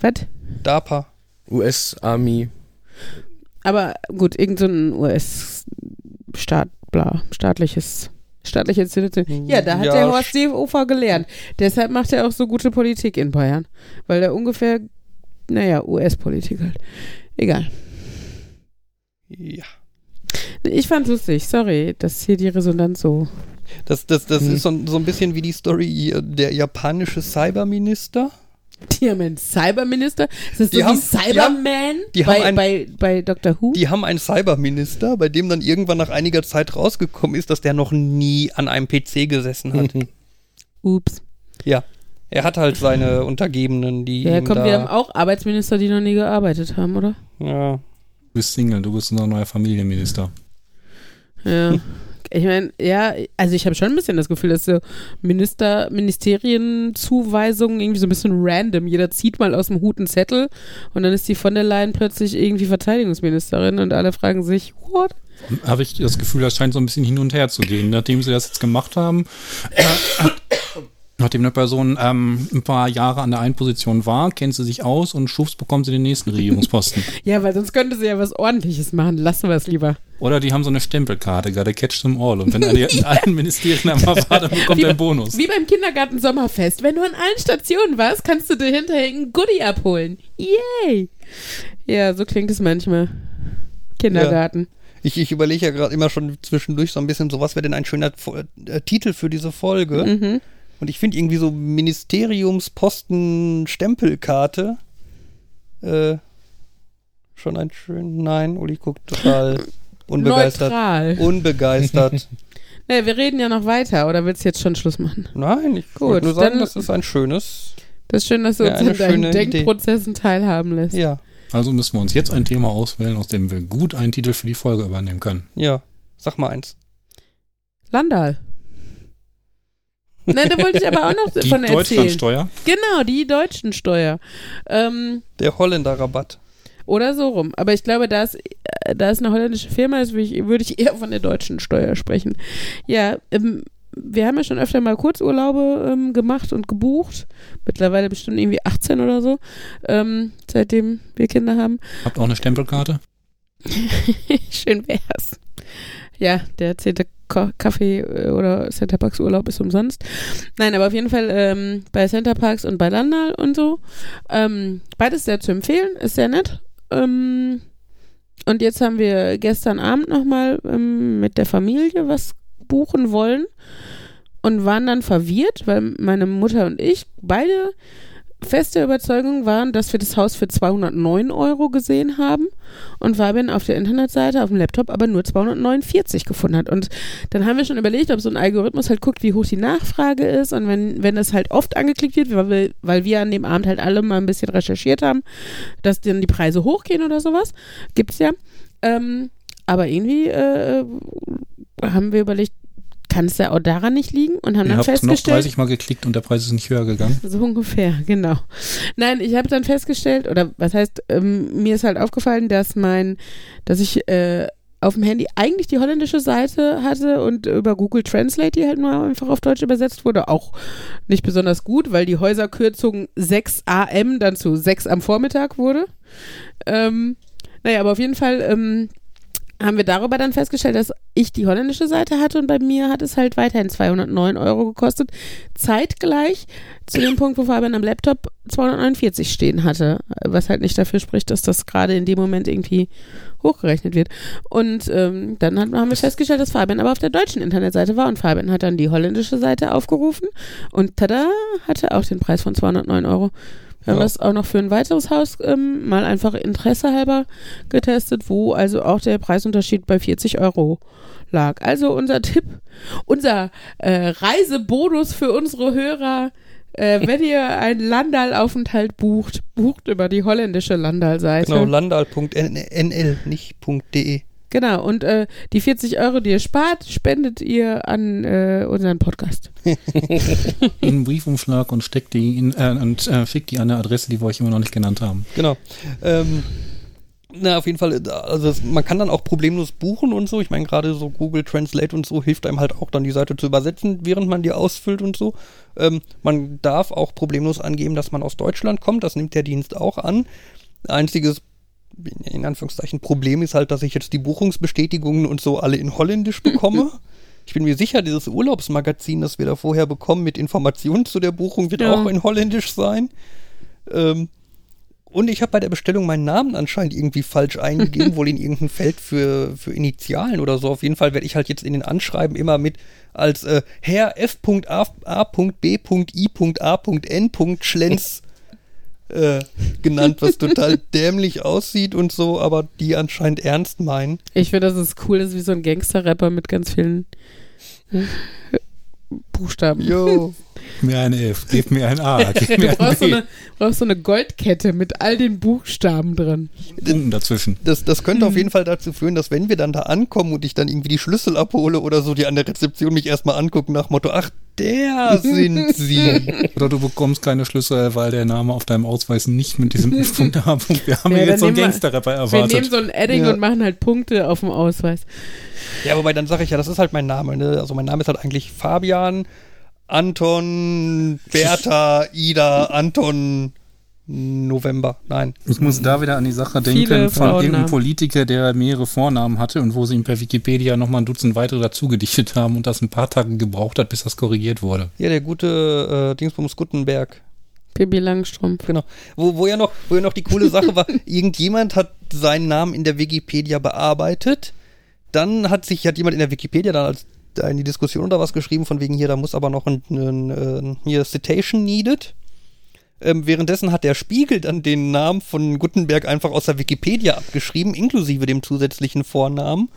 Was? DARPA. US-Army. Aber gut, irgend so ein US-Staat, bla, staatliches, staatliche Institution. Ja, da hat Ja, der Horst Seehofer gelernt. Deshalb macht er auch so gute Politik in Bayern. Weil er ungefähr, naja, US-Politik halt. Egal. Ja. Ich fand's lustig, sorry, dass hier die Resonanz so. Das, das, das Hm. ist so, so ein bisschen wie die Story äh, der japanische Cyberminister. Die haben einen Cyberminister. Ist das Die so haben- wie Cyberman die haben bei, ein- bei, bei Dr. Who? Die haben einen Cyberminister, bei dem dann irgendwann nach einiger Zeit rausgekommen ist, dass der noch nie an einem PC gesessen hat. Ups. ja. Er hat halt seine Untergebenen, die. Ja, ihm komm, da, wir haben auch Arbeitsminister, die noch nie gearbeitet haben, oder? Ja. Du bist Single, du bist unser neuer Familienminister. Ja. Ich meine, ja, also ich habe schon ein bisschen das Gefühl, dass so Minister, Ministerienzuweisungen irgendwie so ein bisschen random. Jeder zieht mal aus dem Hut einen Zettel und dann ist die von der Leyen plötzlich irgendwie Verteidigungsministerin und alle fragen sich, what? Habe ich das Gefühl, das scheint so ein bisschen hin und her zu gehen. Nachdem sie das jetzt gemacht haben, äh, Nachdem eine Person ähm, ein paar Jahre an der einen Position war, kennt sie sich aus und schubst bekommt sie den nächsten Regierungsposten. Ja, weil sonst könnte sie ja was ordentliches machen. Lassen wir es lieber. Oder die haben so eine Stempelkarte, gotta catch them all. Und wenn eine in allen Ministerien einmal war, dann bekommt er einen Bonus. Wie beim Kindergarten Sommerfest. Wenn du an allen Stationen warst, kannst du dir hinterher ein Goodie abholen. Yay! Ja, so klingt es manchmal. Kindergarten. Ich, ich überlege ja gerade immer schon zwischendurch so ein bisschen, so was wäre denn ein schöner Fo- äh, Titel für diese Folge. Mhm. Und ich finde irgendwie so Ministeriumsposten Stempelkarte äh, schon ein schön. Nein, Uli guckt total unbegeistert. Neutral. Unbegeistert. Nee, wir reden ja noch weiter. Oder willst du jetzt schon Schluss machen? Nein, ich Gut, nur sagen, dann- das ist ein schönes. Das ist schön, dass du Ja, uns an deinen schöne Idee. Denkprozessen teilhaben lässt. Ja, Also müssen wir uns jetzt ein Thema auswählen, aus dem wir gut einen Titel für die Folge übernehmen können. ja. Sag mal eins. Landal. Nein, da wollte ich aber auch noch Die von erzählen. Deutschlandsteuer. Genau, die deutschen Steuer. Ähm, Der Holländer-Rabatt. oder so rum. Aber ich glaube, da es, äh, da es eine holländische Firma ist, würde ich, würde ich eher von der deutschen Steuer sprechen. Ja, ähm, wir haben ja schon öfter mal Kurzurlaube ähm, gemacht und gebucht. Mittlerweile bestimmt irgendwie 18 oder so, ähm, seitdem wir Kinder haben. Habt auch eine Stempelkarte? Schön wär's. Ja, der zehnte Ko Kaffee äh, oder Centerparks Urlaub ist umsonst. Nein, aber auf jeden Fall ähm, bei Centerparks und bei Landal und so. Ähm, beides sehr zu empfehlen, ist sehr nett. Ähm, und jetzt haben wir gestern Abend nochmal ähm, mit der Familie was buchen wollen und waren dann verwirrt, weil meine Mutter und ich beide feste Überzeugung waren, dass wir das Haus für 209 Euro gesehen haben und Fabian auf der Internetseite, auf dem Laptop aber nur 249 gefunden hat. Und dann haben wir schon überlegt, ob so ein Algorithmus halt guckt, wie hoch die Nachfrage ist und wenn, wenn das halt oft angeklickt wird, weil wir, weil wir an dem Abend halt alle mal ein bisschen recherchiert haben, dass dann die Preise hochgehen oder sowas, gibt's ja. Ähm, aber irgendwie äh, haben wir überlegt, kann es ja auch daran nicht liegen und haben dann noch festgestellt, 30 Mal geklickt und der Preis ist nicht höher gegangen. so ungefähr, genau. Nein, ich habe dann festgestellt, oder was heißt, ähm, mir ist halt aufgefallen, dass mein, dass ich äh, auf dem Handy eigentlich die holländische Seite hatte und über Google Translate die halt nur einfach auf Deutsch übersetzt wurde. Auch nicht besonders gut, weil die Häuserkürzung 6 am dann zu 6 am Vormittag wurde. Ähm, naja, aber auf jeden Fall ähm, haben wir darüber dann festgestellt, dass ich die holländische Seite hatte und bei mir hat es halt weiterhin 209 Euro gekostet. Zeitgleich zu dem Punkt, wo Fabian am Laptop 249 stehen hatte, was halt nicht dafür spricht, dass das gerade in dem Moment irgendwie hochgerechnet wird. Und ähm, dann hat, haben wir festgestellt, dass Fabian aber auf der deutschen Internetseite war und Fabian hat dann die holländische Seite aufgerufen und tada, hatte auch den Preis von 209 Euro. Wir haben Ja. das auch noch für ein weiteres Haus ähm, mal einfach Interesse halber getestet, wo also auch der Preisunterschied bei 40 Euro lag. Also unser Tipp, unser äh, Reisebonus für unsere Hörer, äh, wenn ihr einen Landal-Aufenthalt bucht, bucht über die holländische Landal-Seite. Genau, landal.nl, nicht .de. Genau, und äh, die 40 Euro, die ihr spart, spendet ihr an äh, unseren Podcast. in einen Briefumschlag und steckt die in, äh, und äh, schickt die an eine Adresse, die wir euch immer noch nicht genannt haben. Genau. Ähm, na, auf jeden Fall, äh, also es, man kann dann auch problemlos buchen und so. Ich meine, gerade so Google Translate und so hilft einem halt auch dann die Seite zu übersetzen, während man die ausfüllt und so. Ähm, man darf auch problemlos angeben, dass man aus Deutschland kommt. Das nimmt der Dienst auch an. Einziges, in Anführungszeichen, Problem ist halt, dass ich jetzt die Buchungsbestätigungen und so alle in Holländisch bekomme. Ich bin mir sicher, dieses Urlaubsmagazin, das wir da vorher bekommen mit Informationen zu der Buchung, wird Ja. auch in Holländisch sein. Ähm, und ich habe bei der Bestellung meinen Namen anscheinend irgendwie falsch eingegeben, wohl in irgendein Feld für, für Initialen oder so. Auf jeden Fall werde ich halt jetzt in den Anschreiben immer mit als äh, Herr F.A.B.I.A.N. Schlenz äh, genannt, was total dämlich aussieht und so, aber die anscheinend ernst meinen. Ich finde, dass es cool ist, wie so ein Gangster-Rapper mit ganz vielen äh, Buchstaben. Jo. Gib mir eine F, gib mir ein A, gib Du mir ein brauchst so, eine, brauchst so eine Goldkette mit all den Buchstaben drin. Punkten dazwischen. Das, das könnte auf jeden Fall dazu führen, dass wenn wir dann da ankommen und ich dann irgendwie die Schlüssel abhole oder so, die an der Rezeption mich erstmal angucken nach Motto, ach, der sind sie. Oder du bekommst keine Schlüssel, weil der Name auf deinem Ausweis nicht mit diesem Punkt A. Punkt. Wir haben Ja, jetzt so einen Gangster-Rapper Wir nehmen erwartet. so ein Edding Ja. und machen halt Punkte auf dem Ausweis. Ja, wobei dann sage ich ja, das ist halt mein Name. Ne? Also mein Name ist halt eigentlich Fabian, Anton, Bertha, Ida, Anton, November. Nein. Ich muss da wieder an die Sache denken von irgendeinem Politiker, der mehrere Vornamen hatte und wo sie ihm per Wikipedia nochmal ein Dutzend weitere dazu gedichtet haben und das ein paar Tage gebraucht hat, bis das korrigiert wurde. Ja, der gute äh, Dingsbums Gutenberg. Pippi Langstrumpf. Genau. Wo, wo, ja noch, wo ja noch die coole Sache war, irgendjemand hat seinen Namen in der Wikipedia bearbeitet. Dann hat sich, hat jemand in der Wikipedia dann als da in die Diskussion oder was geschrieben, von wegen hier, da muss aber noch ein, ein, ein hier Citation needed. Ähm, währenddessen hat der Spiegel dann den Namen von Gutenberg einfach aus der Wikipedia abgeschrieben, inklusive dem zusätzlichen Vornamen,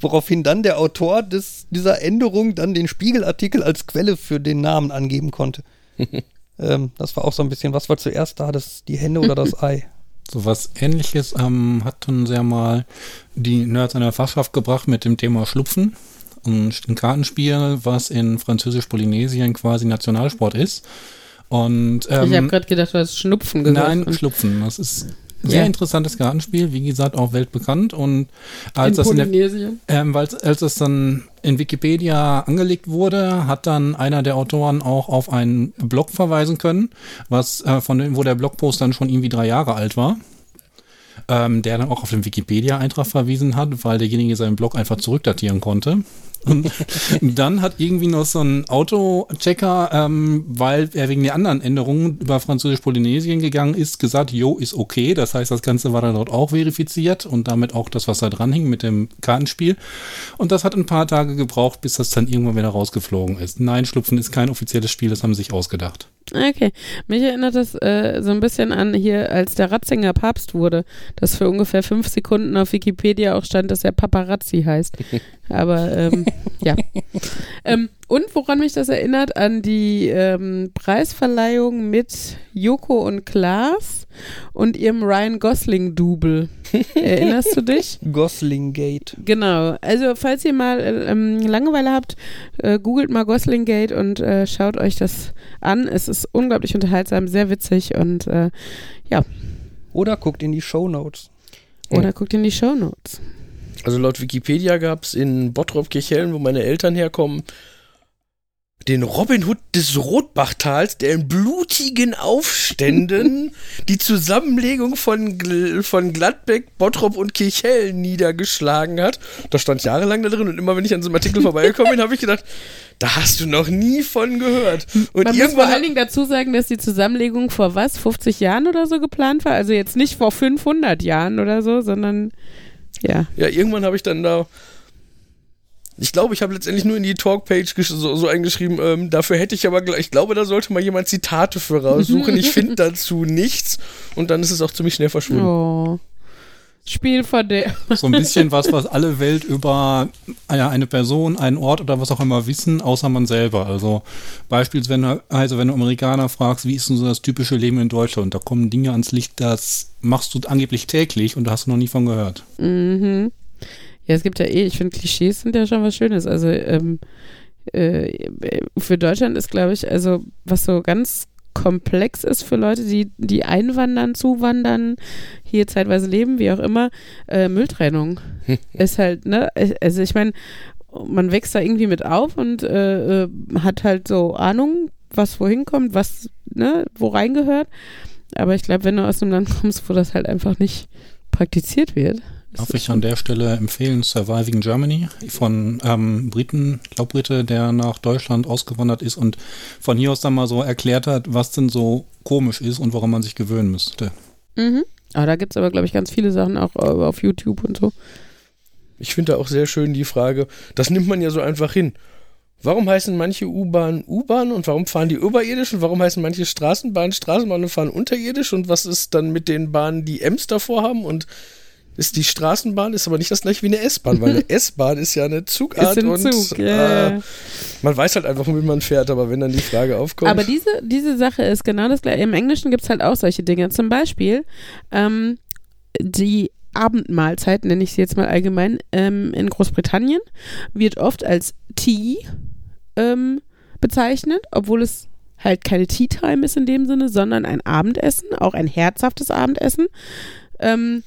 woraufhin dann der Autor des, dieser Änderung dann den Spiegelartikel als Quelle für den Namen angeben konnte. ähm, das war auch so ein bisschen, was war zuerst da, das, die Hände oder das Ei? So was ähnliches ähm, hat uns ja mal die Nerds an der Fachschaft gebracht mit dem Thema Schlupfen. Ein Kartenspiel, was in Französisch-Polynesien quasi Nationalsport ist. Und ich habe ähm, gerade gedacht, du hast Schnupfen gesagt. nein, Und Schlupfen. Das ist ein sehr Ja. interessantes Kartenspiel, wie gesagt, auch weltbekannt. Und als in das in der, ähm, weil als es dann in Wikipedia angelegt wurde, hat dann einer der Autoren auch auf einen Blog verweisen können, was äh, von dem, wo der Blogpost dann schon irgendwie drei Jahre alt war. Ähm, der dann auch auf den Wikipedia-Eintrag verwiesen hat, weil derjenige seinen Blog einfach zurückdatieren konnte. Und dann hat irgendwie noch so ein Autochecker, ähm, weil er wegen der anderen Änderungen über Französisch-Polynesien gegangen ist, gesagt, jo, ist okay. Das heißt, das Ganze war dann dort auch verifiziert und damit auch das, was da dran hing mit dem Kartenspiel. Und das hat ein paar Tage gebraucht, bis das dann irgendwann wieder rausgeflogen ist. Nein, Schlupfen ist kein offizielles Spiel, das haben sie sich ausgedacht. Okay. Mich erinnert das äh, so ein bisschen an hier, als der Ratzinger Papst wurde, dass für ungefähr fünf Sekunden auf Wikipedia auch stand, dass er Paparazzi heißt. Aber ähm, ja. Ähm, und woran mich das erinnert, an die ähm, Preisverleihung mit Joko und Klaas und ihrem Ryan Gosling-Double. Erinnerst du dich? Gosling Gate. Genau. Also, falls ihr mal äh, ähm, Langeweile habt, äh, googelt mal Gosling Gate und äh, schaut euch das an. Es ist unglaublich unterhaltsam, sehr witzig und äh, Oder guckt in die Show Notes. oder guckt in die Show Notes. Also laut Wikipedia gab es in Bottrop-Kirchhellen, wo meine Eltern herkommen, den Robin Hood des Rotbachtals, der in blutigen Aufständen die Zusammenlegung von, Gl von Gladbeck, Bottrop und Kirchhellen niedergeschlagen hat. Das stand jahrelang da drin und immer wenn ich an so einem Artikel vorbeigekommen bin, habe ich gedacht, da hast du noch nie von gehört. Und Man muss vor allen Dingen dazu sagen, dass die Zusammenlegung vor was, 50 Jahren oder so geplant war? Also jetzt nicht vor 500 Jahren oder so, sondern ja. Ja, irgendwann habe ich dann da. Ich glaube, ich habe letztendlich nur in die Talkpage so, so eingeschrieben, ähm, dafür hätte ich aber, ich glaube, da sollte mal jemand Zitate für raussuchen. Ich finde dazu nichts und dann ist es auch ziemlich schnell verschwunden. Oh. Spiel vor der. So ein bisschen was, was alle Welt über ja, eine Person, einen Ort oder was auch immer wissen, außer man selber. Also beispielsweise, also wenn du Amerikaner fragst, wie ist denn so das typische Leben in Deutschland, da kommen Dinge ans Licht, das machst du angeblich täglich und da hast du noch nie von gehört. Mhm. Ja, es gibt ja eh, ich finde, Klischees sind ja schon was Schönes. Also ähm, äh, für Deutschland ist, glaube ich, also was so ganz komplex ist für Leute, die, die einwandern, zuwandern, hier zeitweise leben, wie auch immer, äh, Mülltrennung ist halt, ne, also ich meine, man wächst da irgendwie mit auf und äh, äh, hat halt so Ahnung, was wohin kommt, was, ne, wo reingehört. Aber ich glaube, wenn du aus einem Land kommst, wo das halt einfach nicht praktiziert wird. Darf ich an der Stelle empfehlen Surviving Germany von ähm, Briten, ich glaube Brite, der nach Deutschland ausgewandert ist und von hier aus dann mal so erklärt hat, was denn so komisch ist und woran man sich gewöhnen müsste. Mhm. Aber da gibt es aber, glaube ich, ganz viele Sachen auch äh, auf YouTube und so. Ich finde da auch sehr schön die Frage, das nimmt man ja so einfach hin. Warum heißen manche U-Bahnen U-Bahn und warum fahren die überirdisch und warum heißen manche Straßenbahnen Straßenbahnen und fahren unterirdisch und was ist dann mit den Bahnen, die Ems davor haben und ist die Straßenbahn ist aber nicht das gleiche wie eine S-Bahn, weil eine S-Bahn ist ja eine Zugart Ist ein und Zug, ja. äh, man weiß halt einfach, womit man fährt, aber wenn dann die Frage aufkommt. Aber diese, diese Sache ist genau das gleiche. Im Englischen gibt es halt auch solche Dinge. Zum Beispiel ähm, die Abendmahlzeit, nenne ich sie jetzt mal allgemein, ähm, in Großbritannien wird oft als Tea ähm, bezeichnet, obwohl es halt keine Tea Time ist in dem Sinne, sondern ein Abendessen, auch ein herzhaftes Abendessen. Ähm,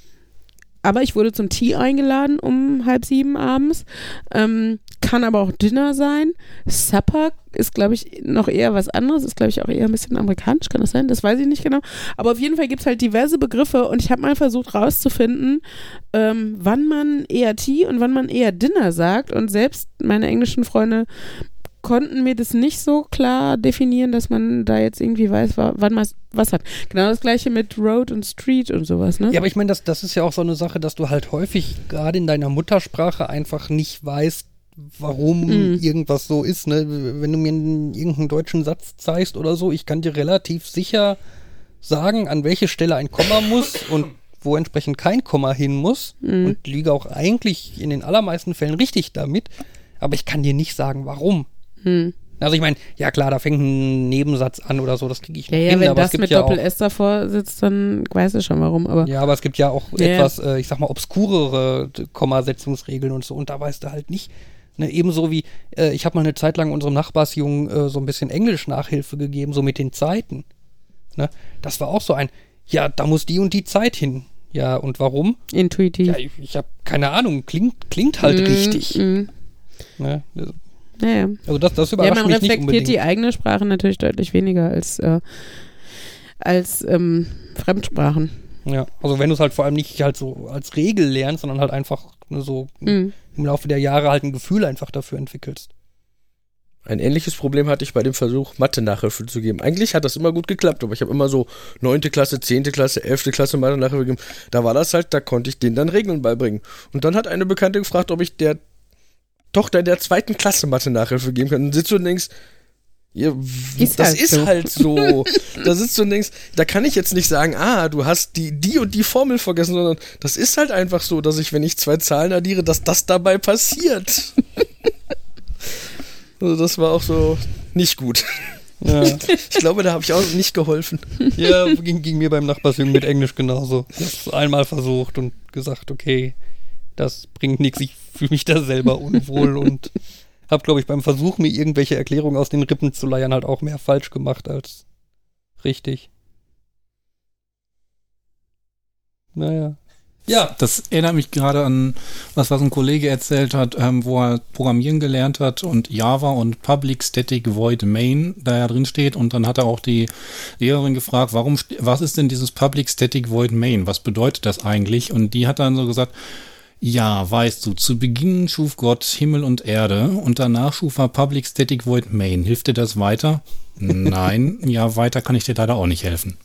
aber ich wurde zum Tee eingeladen um halb sieben abends. Ähm, kann aber auch Dinner sein. Supper ist, glaube ich, noch eher was anderes. Ist, glaube ich, auch eher ein bisschen amerikanisch. Kann das sein? Das weiß ich nicht genau. Aber auf jeden Fall gibt es halt diverse Begriffe und ich habe mal versucht rauszufinden, ähm, wann man eher Tea und wann man eher Dinner sagt. Und selbst meine englischen Freunde konnten mir das nicht so klar definieren, dass man da jetzt irgendwie weiß, wa- wann man was hat. Genau das gleiche mit Road und Street und sowas, ne? Ja, aber ich meine, das, das ist ja auch so eine Sache, dass du halt häufig gerade in deiner Muttersprache einfach nicht weißt, warum Mhm. irgendwas so ist. Ne? Wenn du mir einen, irgendeinen deutschen Satz zeigst oder so, ich kann dir relativ sicher sagen, an welche Stelle ein Komma muss und wo entsprechend kein Komma hin muss Mhm. und liege auch eigentlich in den allermeisten Fällen richtig damit, aber ich kann dir nicht sagen, warum. Hm. Also ich meine, ja klar, da fängt ein Nebensatz an oder so, das kriege ich Ja, ja, hin, wenn aber es das gibt mit ja Doppel auch, S davor sitzt, dann weißt du schon warum, aber Ja, aber es gibt ja auch Ja, etwas, äh, ich sag mal, obskurere d- Kommasetzungsregeln und so. Und da weißt du halt nicht. Ne, ebenso wie, äh, ich habe mal eine Zeit lang unserem Nachbarsjungen äh, so ein bisschen Englisch-Nachhilfe gegeben, so mit den Zeiten. Ne? Das war auch so ein, ja, da muss die und die Zeit hin. Ja, und warum? intuitiv. Ja, ich, ich habe keine Ahnung, klingt, klingt halt Mm, richtig. mm. Ne? Naja. Also das, das Ja, überrascht man mich nicht reflektiert unbedingt. die eigene Sprache natürlich deutlich weniger als, äh, als ähm, Fremdsprachen. Ja, also wenn du es halt vor allem nicht halt so als Regel lernst, sondern halt einfach so Mhm. im Laufe der Jahre halt ein Gefühl einfach dafür entwickelst. Ein ähnliches Problem hatte ich bei dem Versuch, Mathe-Nachhilfe zu geben. Eigentlich hat das immer gut geklappt, aber ich habe immer so neunte Klasse, zehnte Klasse, elfte Klasse Mathe-Nachhilfe gegeben. Da war das halt, da konnte ich denen dann Regeln beibringen. Und dann hat eine Bekannte gefragt, ob ich der Tochter der zweiten Klasse Mathe-Nachhilfe geben kann. Und sitzt du und denkst, ja, Ist das halt ist so. halt so. da sitzt du und denkst, da kann ich jetzt nicht sagen, ah, du hast die, die und die Formel vergessen, sondern das ist halt einfach so, dass ich, wenn ich zwei Zahlen addiere, dass das dabei passiert. Also das war auch so nicht gut. Ja. Ich glaube, da habe ich auch nicht geholfen. Ja, ging, ging mir beim Nachbarsjungen mit Englisch genauso. Ich hab's einmal versucht und gesagt, okay, das bringt nichts, ich fühle mich da selber unwohl und hab, glaube ich, beim Versuch, mir irgendwelche Erklärungen aus den Rippen zu leiern, halt auch mehr falsch gemacht als richtig. Naja. Ja, Das erinnert mich gerade an was, was ein Kollege erzählt hat, ähm, wo er Programmieren gelernt hat und Java und Public Static Void Main da ja drin steht. Und dann hat er auch die Lehrerin gefragt, warum, was ist denn dieses Public Static Void Main? Was bedeutet das eigentlich? Und die hat dann so gesagt, ja, weißt du, zu Beginn schuf Gott Himmel und Erde und danach schuf er Public Static Void Main. Hilft dir das weiter? Nein, ja, weiter kann ich dir leider auch nicht helfen.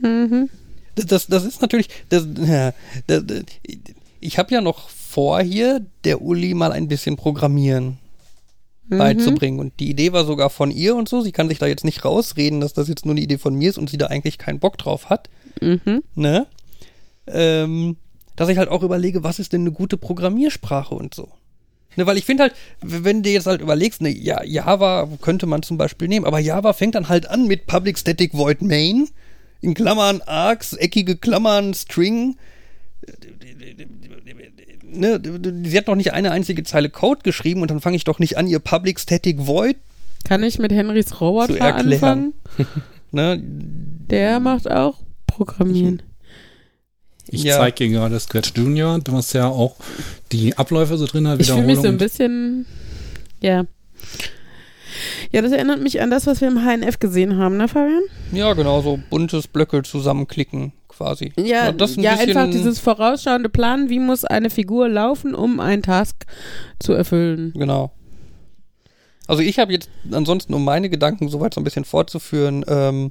Mhm. das, das, ist natürlich, das, ja, das, das, ich habe ja noch vor hier, der Uli mal ein bisschen Programmieren Mhm. beizubringen. Und die Idee war sogar von ihr und so. Sie kann sich da jetzt nicht rausreden, dass das jetzt nur eine Idee von mir ist und sie da eigentlich keinen Bock drauf hat. Mhm. Ne? Ähm, dass ich halt auch überlege, was ist denn eine gute Programmiersprache und so. Ne, weil ich finde halt, wenn du jetzt halt überlegst, ne, ja, Java könnte man zum Beispiel nehmen, aber Java fängt dann halt an mit Public Static Void Main, in Klammern Arcs, eckige Klammern, String. Ne, sie hat noch nicht eine einzige Zeile Code geschrieben und dann fange ich doch nicht an, ihr Public Static Void, Kann ich mit Henrys Roboter anfangen? ne, Der macht auch Programmieren. Ich Ja. zeige dir gerade Scratch Junior, du hast ja auch die Abläufe so drin, Ich fühle mich so ein bisschen, ja. Ja, das erinnert mich an das, was wir im HNF gesehen haben, ne, Fabian? ja, genau, so buntes Blöcke zusammenklicken quasi. Ja, das ein ja bisschen- einfach dieses vorausschauende Planen, wie muss eine Figur laufen, um einen Task zu erfüllen. Genau. Also ich habe jetzt ansonsten, um meine Gedanken soweit so ein bisschen fortzuführen, ähm,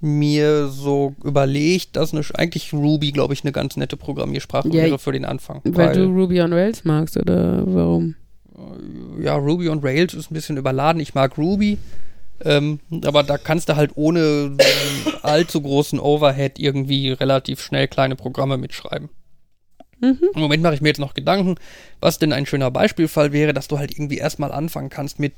mir so überlegt, dass eine, eigentlich Ruby, glaube ich, eine ganz nette Programmiersprache Ja, wäre für den Anfang. Weil, du Ruby on Rails magst, oder warum? ja, Ruby on Rails ist ein bisschen überladen. Ich mag Ruby. Ähm, aber da kannst du halt ohne allzu großen Overhead irgendwie relativ schnell kleine Programme mitschreiben. Mhm. Im Moment mache ich mir jetzt noch Gedanken, was denn ein schöner Beispielfall wäre, dass du halt irgendwie erstmal anfangen kannst mit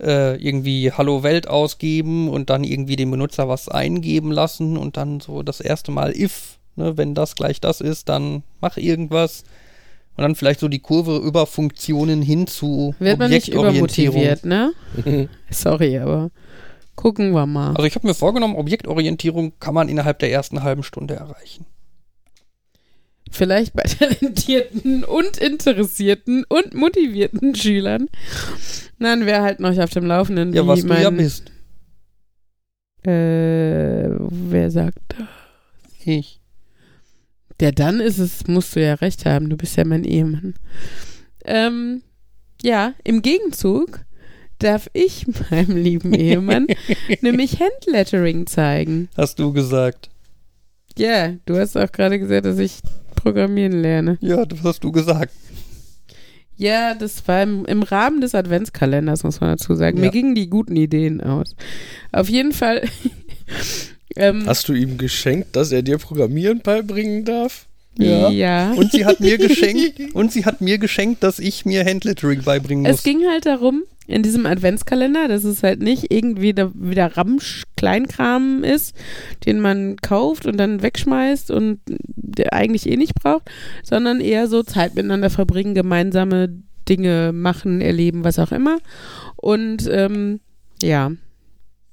äh, irgendwie Hallo Welt ausgeben und dann irgendwie dem Benutzer was eingeben lassen und dann so das erste Mal if, ne, wenn das gleich das ist, dann mach irgendwas. Und dann vielleicht so die Kurve über Funktionen hin zu Wird man nicht übermotiviert, ne? Sorry, aber gucken wir mal. Also ich habe mir vorgenommen, Objektorientierung kann man innerhalb der ersten halben Stunde erreichen. Vielleicht bei talentierten und interessierten und motivierten Schülern. Dann wäre halt noch auf dem Laufenden, Ja, wie was du mein, ja bist. Äh, wer sagt das? Ich. Ja, dann ist es, musst du ja recht haben, du bist ja mein Ehemann. Ähm, ja, im Gegenzug darf ich meinem lieben Ehemann nämlich Handlettering zeigen. Hast du gesagt. Ja, du hast auch gerade gesagt, dass ich programmieren lerne. Ja, das hast du gesagt. Ja, das war im, im Rahmen des Adventskalenders, muss man dazu sagen. Mir Ja. gingen die guten Ideen aus. Auf jeden Fall. ähm, Hast du ihm geschenkt, dass er dir Programmieren beibringen darf? Ja. ja. Und sie hat mir geschenkt, und sie hat mir geschenkt, dass ich mir Handlettering beibringen muss. Es ging halt darum, in diesem Adventskalender, dass es halt nicht irgendwie da wieder Ramsch Kleinkram ist, den man kauft und dann wegschmeißt und eigentlich eh nicht braucht, sondern eher so Zeit miteinander verbringen, gemeinsame Dinge machen, erleben, was auch immer. Und ähm, ja,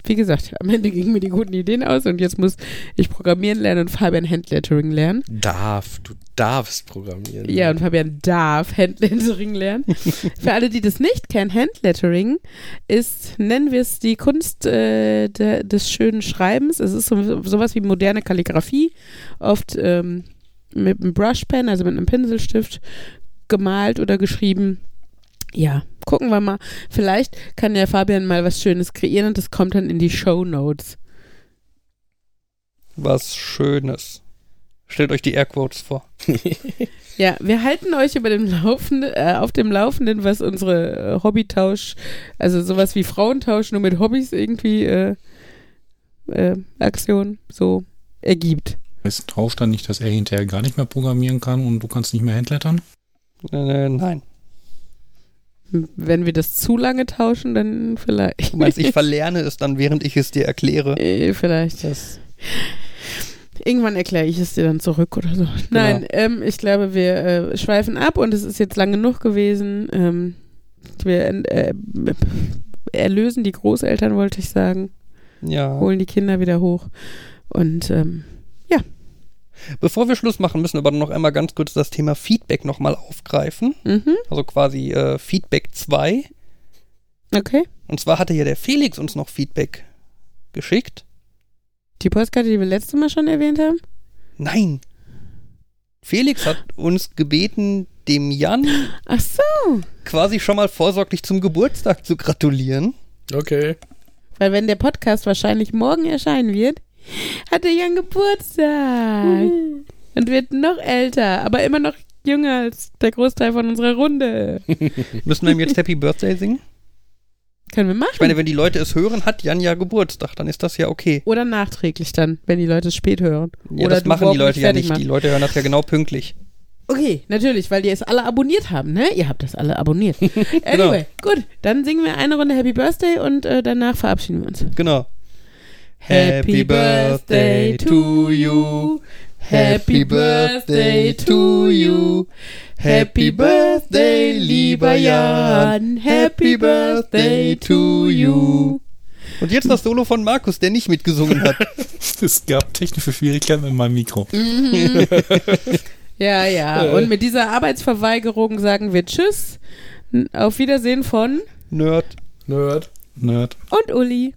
wie gesagt, am Ende gingen mir die guten Ideen aus und jetzt muss ich programmieren lernen und Fabian Handlettering lernen. Darf, du darfst programmieren. Ja, und Fabian darf Handlettering lernen. Für alle, die das nicht kennen, Handlettering ist, nennen wir es die Kunst äh, de, des schönen Schreibens. Es ist so, sowas wie moderne Kalligrafie, oft ähm, mit einem Brushpen, also mit einem Pinselstift gemalt oder geschrieben. Ja, gucken wir mal. Vielleicht kann ja Fabian mal was Schönes kreieren und das kommt dann in die Show Notes. Was Schönes. Stellt euch die Airquotes vor. Ja, wir halten euch über dem Laufenden, äh, auf dem Laufenden, was unsere äh, Hobbytausch, also sowas wie Frauentausch nur mit Hobbys irgendwie äh, äh, Aktion so ergibt. Es tauscht dann nicht, dass er hinterher gar nicht mehr programmieren kann und du kannst nicht mehr handlettern? Äh, nein. Wenn wir das zu lange tauschen, dann vielleicht. Du meinst, ich verlerne es dann, während ich es dir erkläre. Äh, vielleicht. Das, Irgendwann erkläre ich es dir dann zurück oder so. Genau. Nein, ähm, ich glaube, wir äh, schweifen ab und es ist jetzt lang genug gewesen. Ähm, wir äh, erlösen die Großeltern, wollte ich sagen. ja. holen die Kinder wieder hoch. Und ähm, Bevor wir Schluss machen, müssen wir aber noch einmal ganz kurz das Thema Feedback nochmal aufgreifen. mhm, Also quasi äh, Feedback 2. okay. Und zwar hatte ja der Felix uns noch Feedback geschickt. Die Postkarte, die wir letztes Mal schon erwähnt haben? Nein. Felix hat uns gebeten, dem Jan Ach so. quasi schon mal vorsorglich zum Geburtstag zu gratulieren. Okay. Weil wenn der Podcast wahrscheinlich morgen erscheinen wird, hat der Jan Geburtstag. Und wird noch älter, aber immer noch jünger als der Großteil von unserer Runde. Müssen wir ihm jetzt Happy Birthday singen? Können wir machen. Ich meine, wenn die Leute es hören, hat Jan ja Geburtstag, dann ist das ja okay. Oder nachträglich dann, wenn die Leute es spät hören. Ja, Oder das machen die Leute ja nicht. machst. Die Leute hören das ja genau pünktlich. Okay, natürlich, weil die es alle abonniert haben, ne? Ihr habt das alle abonniert. Genau. Anyway, gut, dann singen wir eine Runde Happy Birthday und äh, danach verabschieden wir uns. Genau. Happy Birthday to you. Happy Birthday to you. Happy Birthday, lieber Jan. Happy Birthday to you. Und jetzt das Solo von Markus, der nicht mitgesungen hat. Es gab technische Schwierigkeiten mit meinem Mikro. Ja, ja. Äh. Und mit dieser Arbeitsverweigerung sagen wir Tschüss. Auf Wiedersehen von Nerd. Nerd. Nerd. und Uli.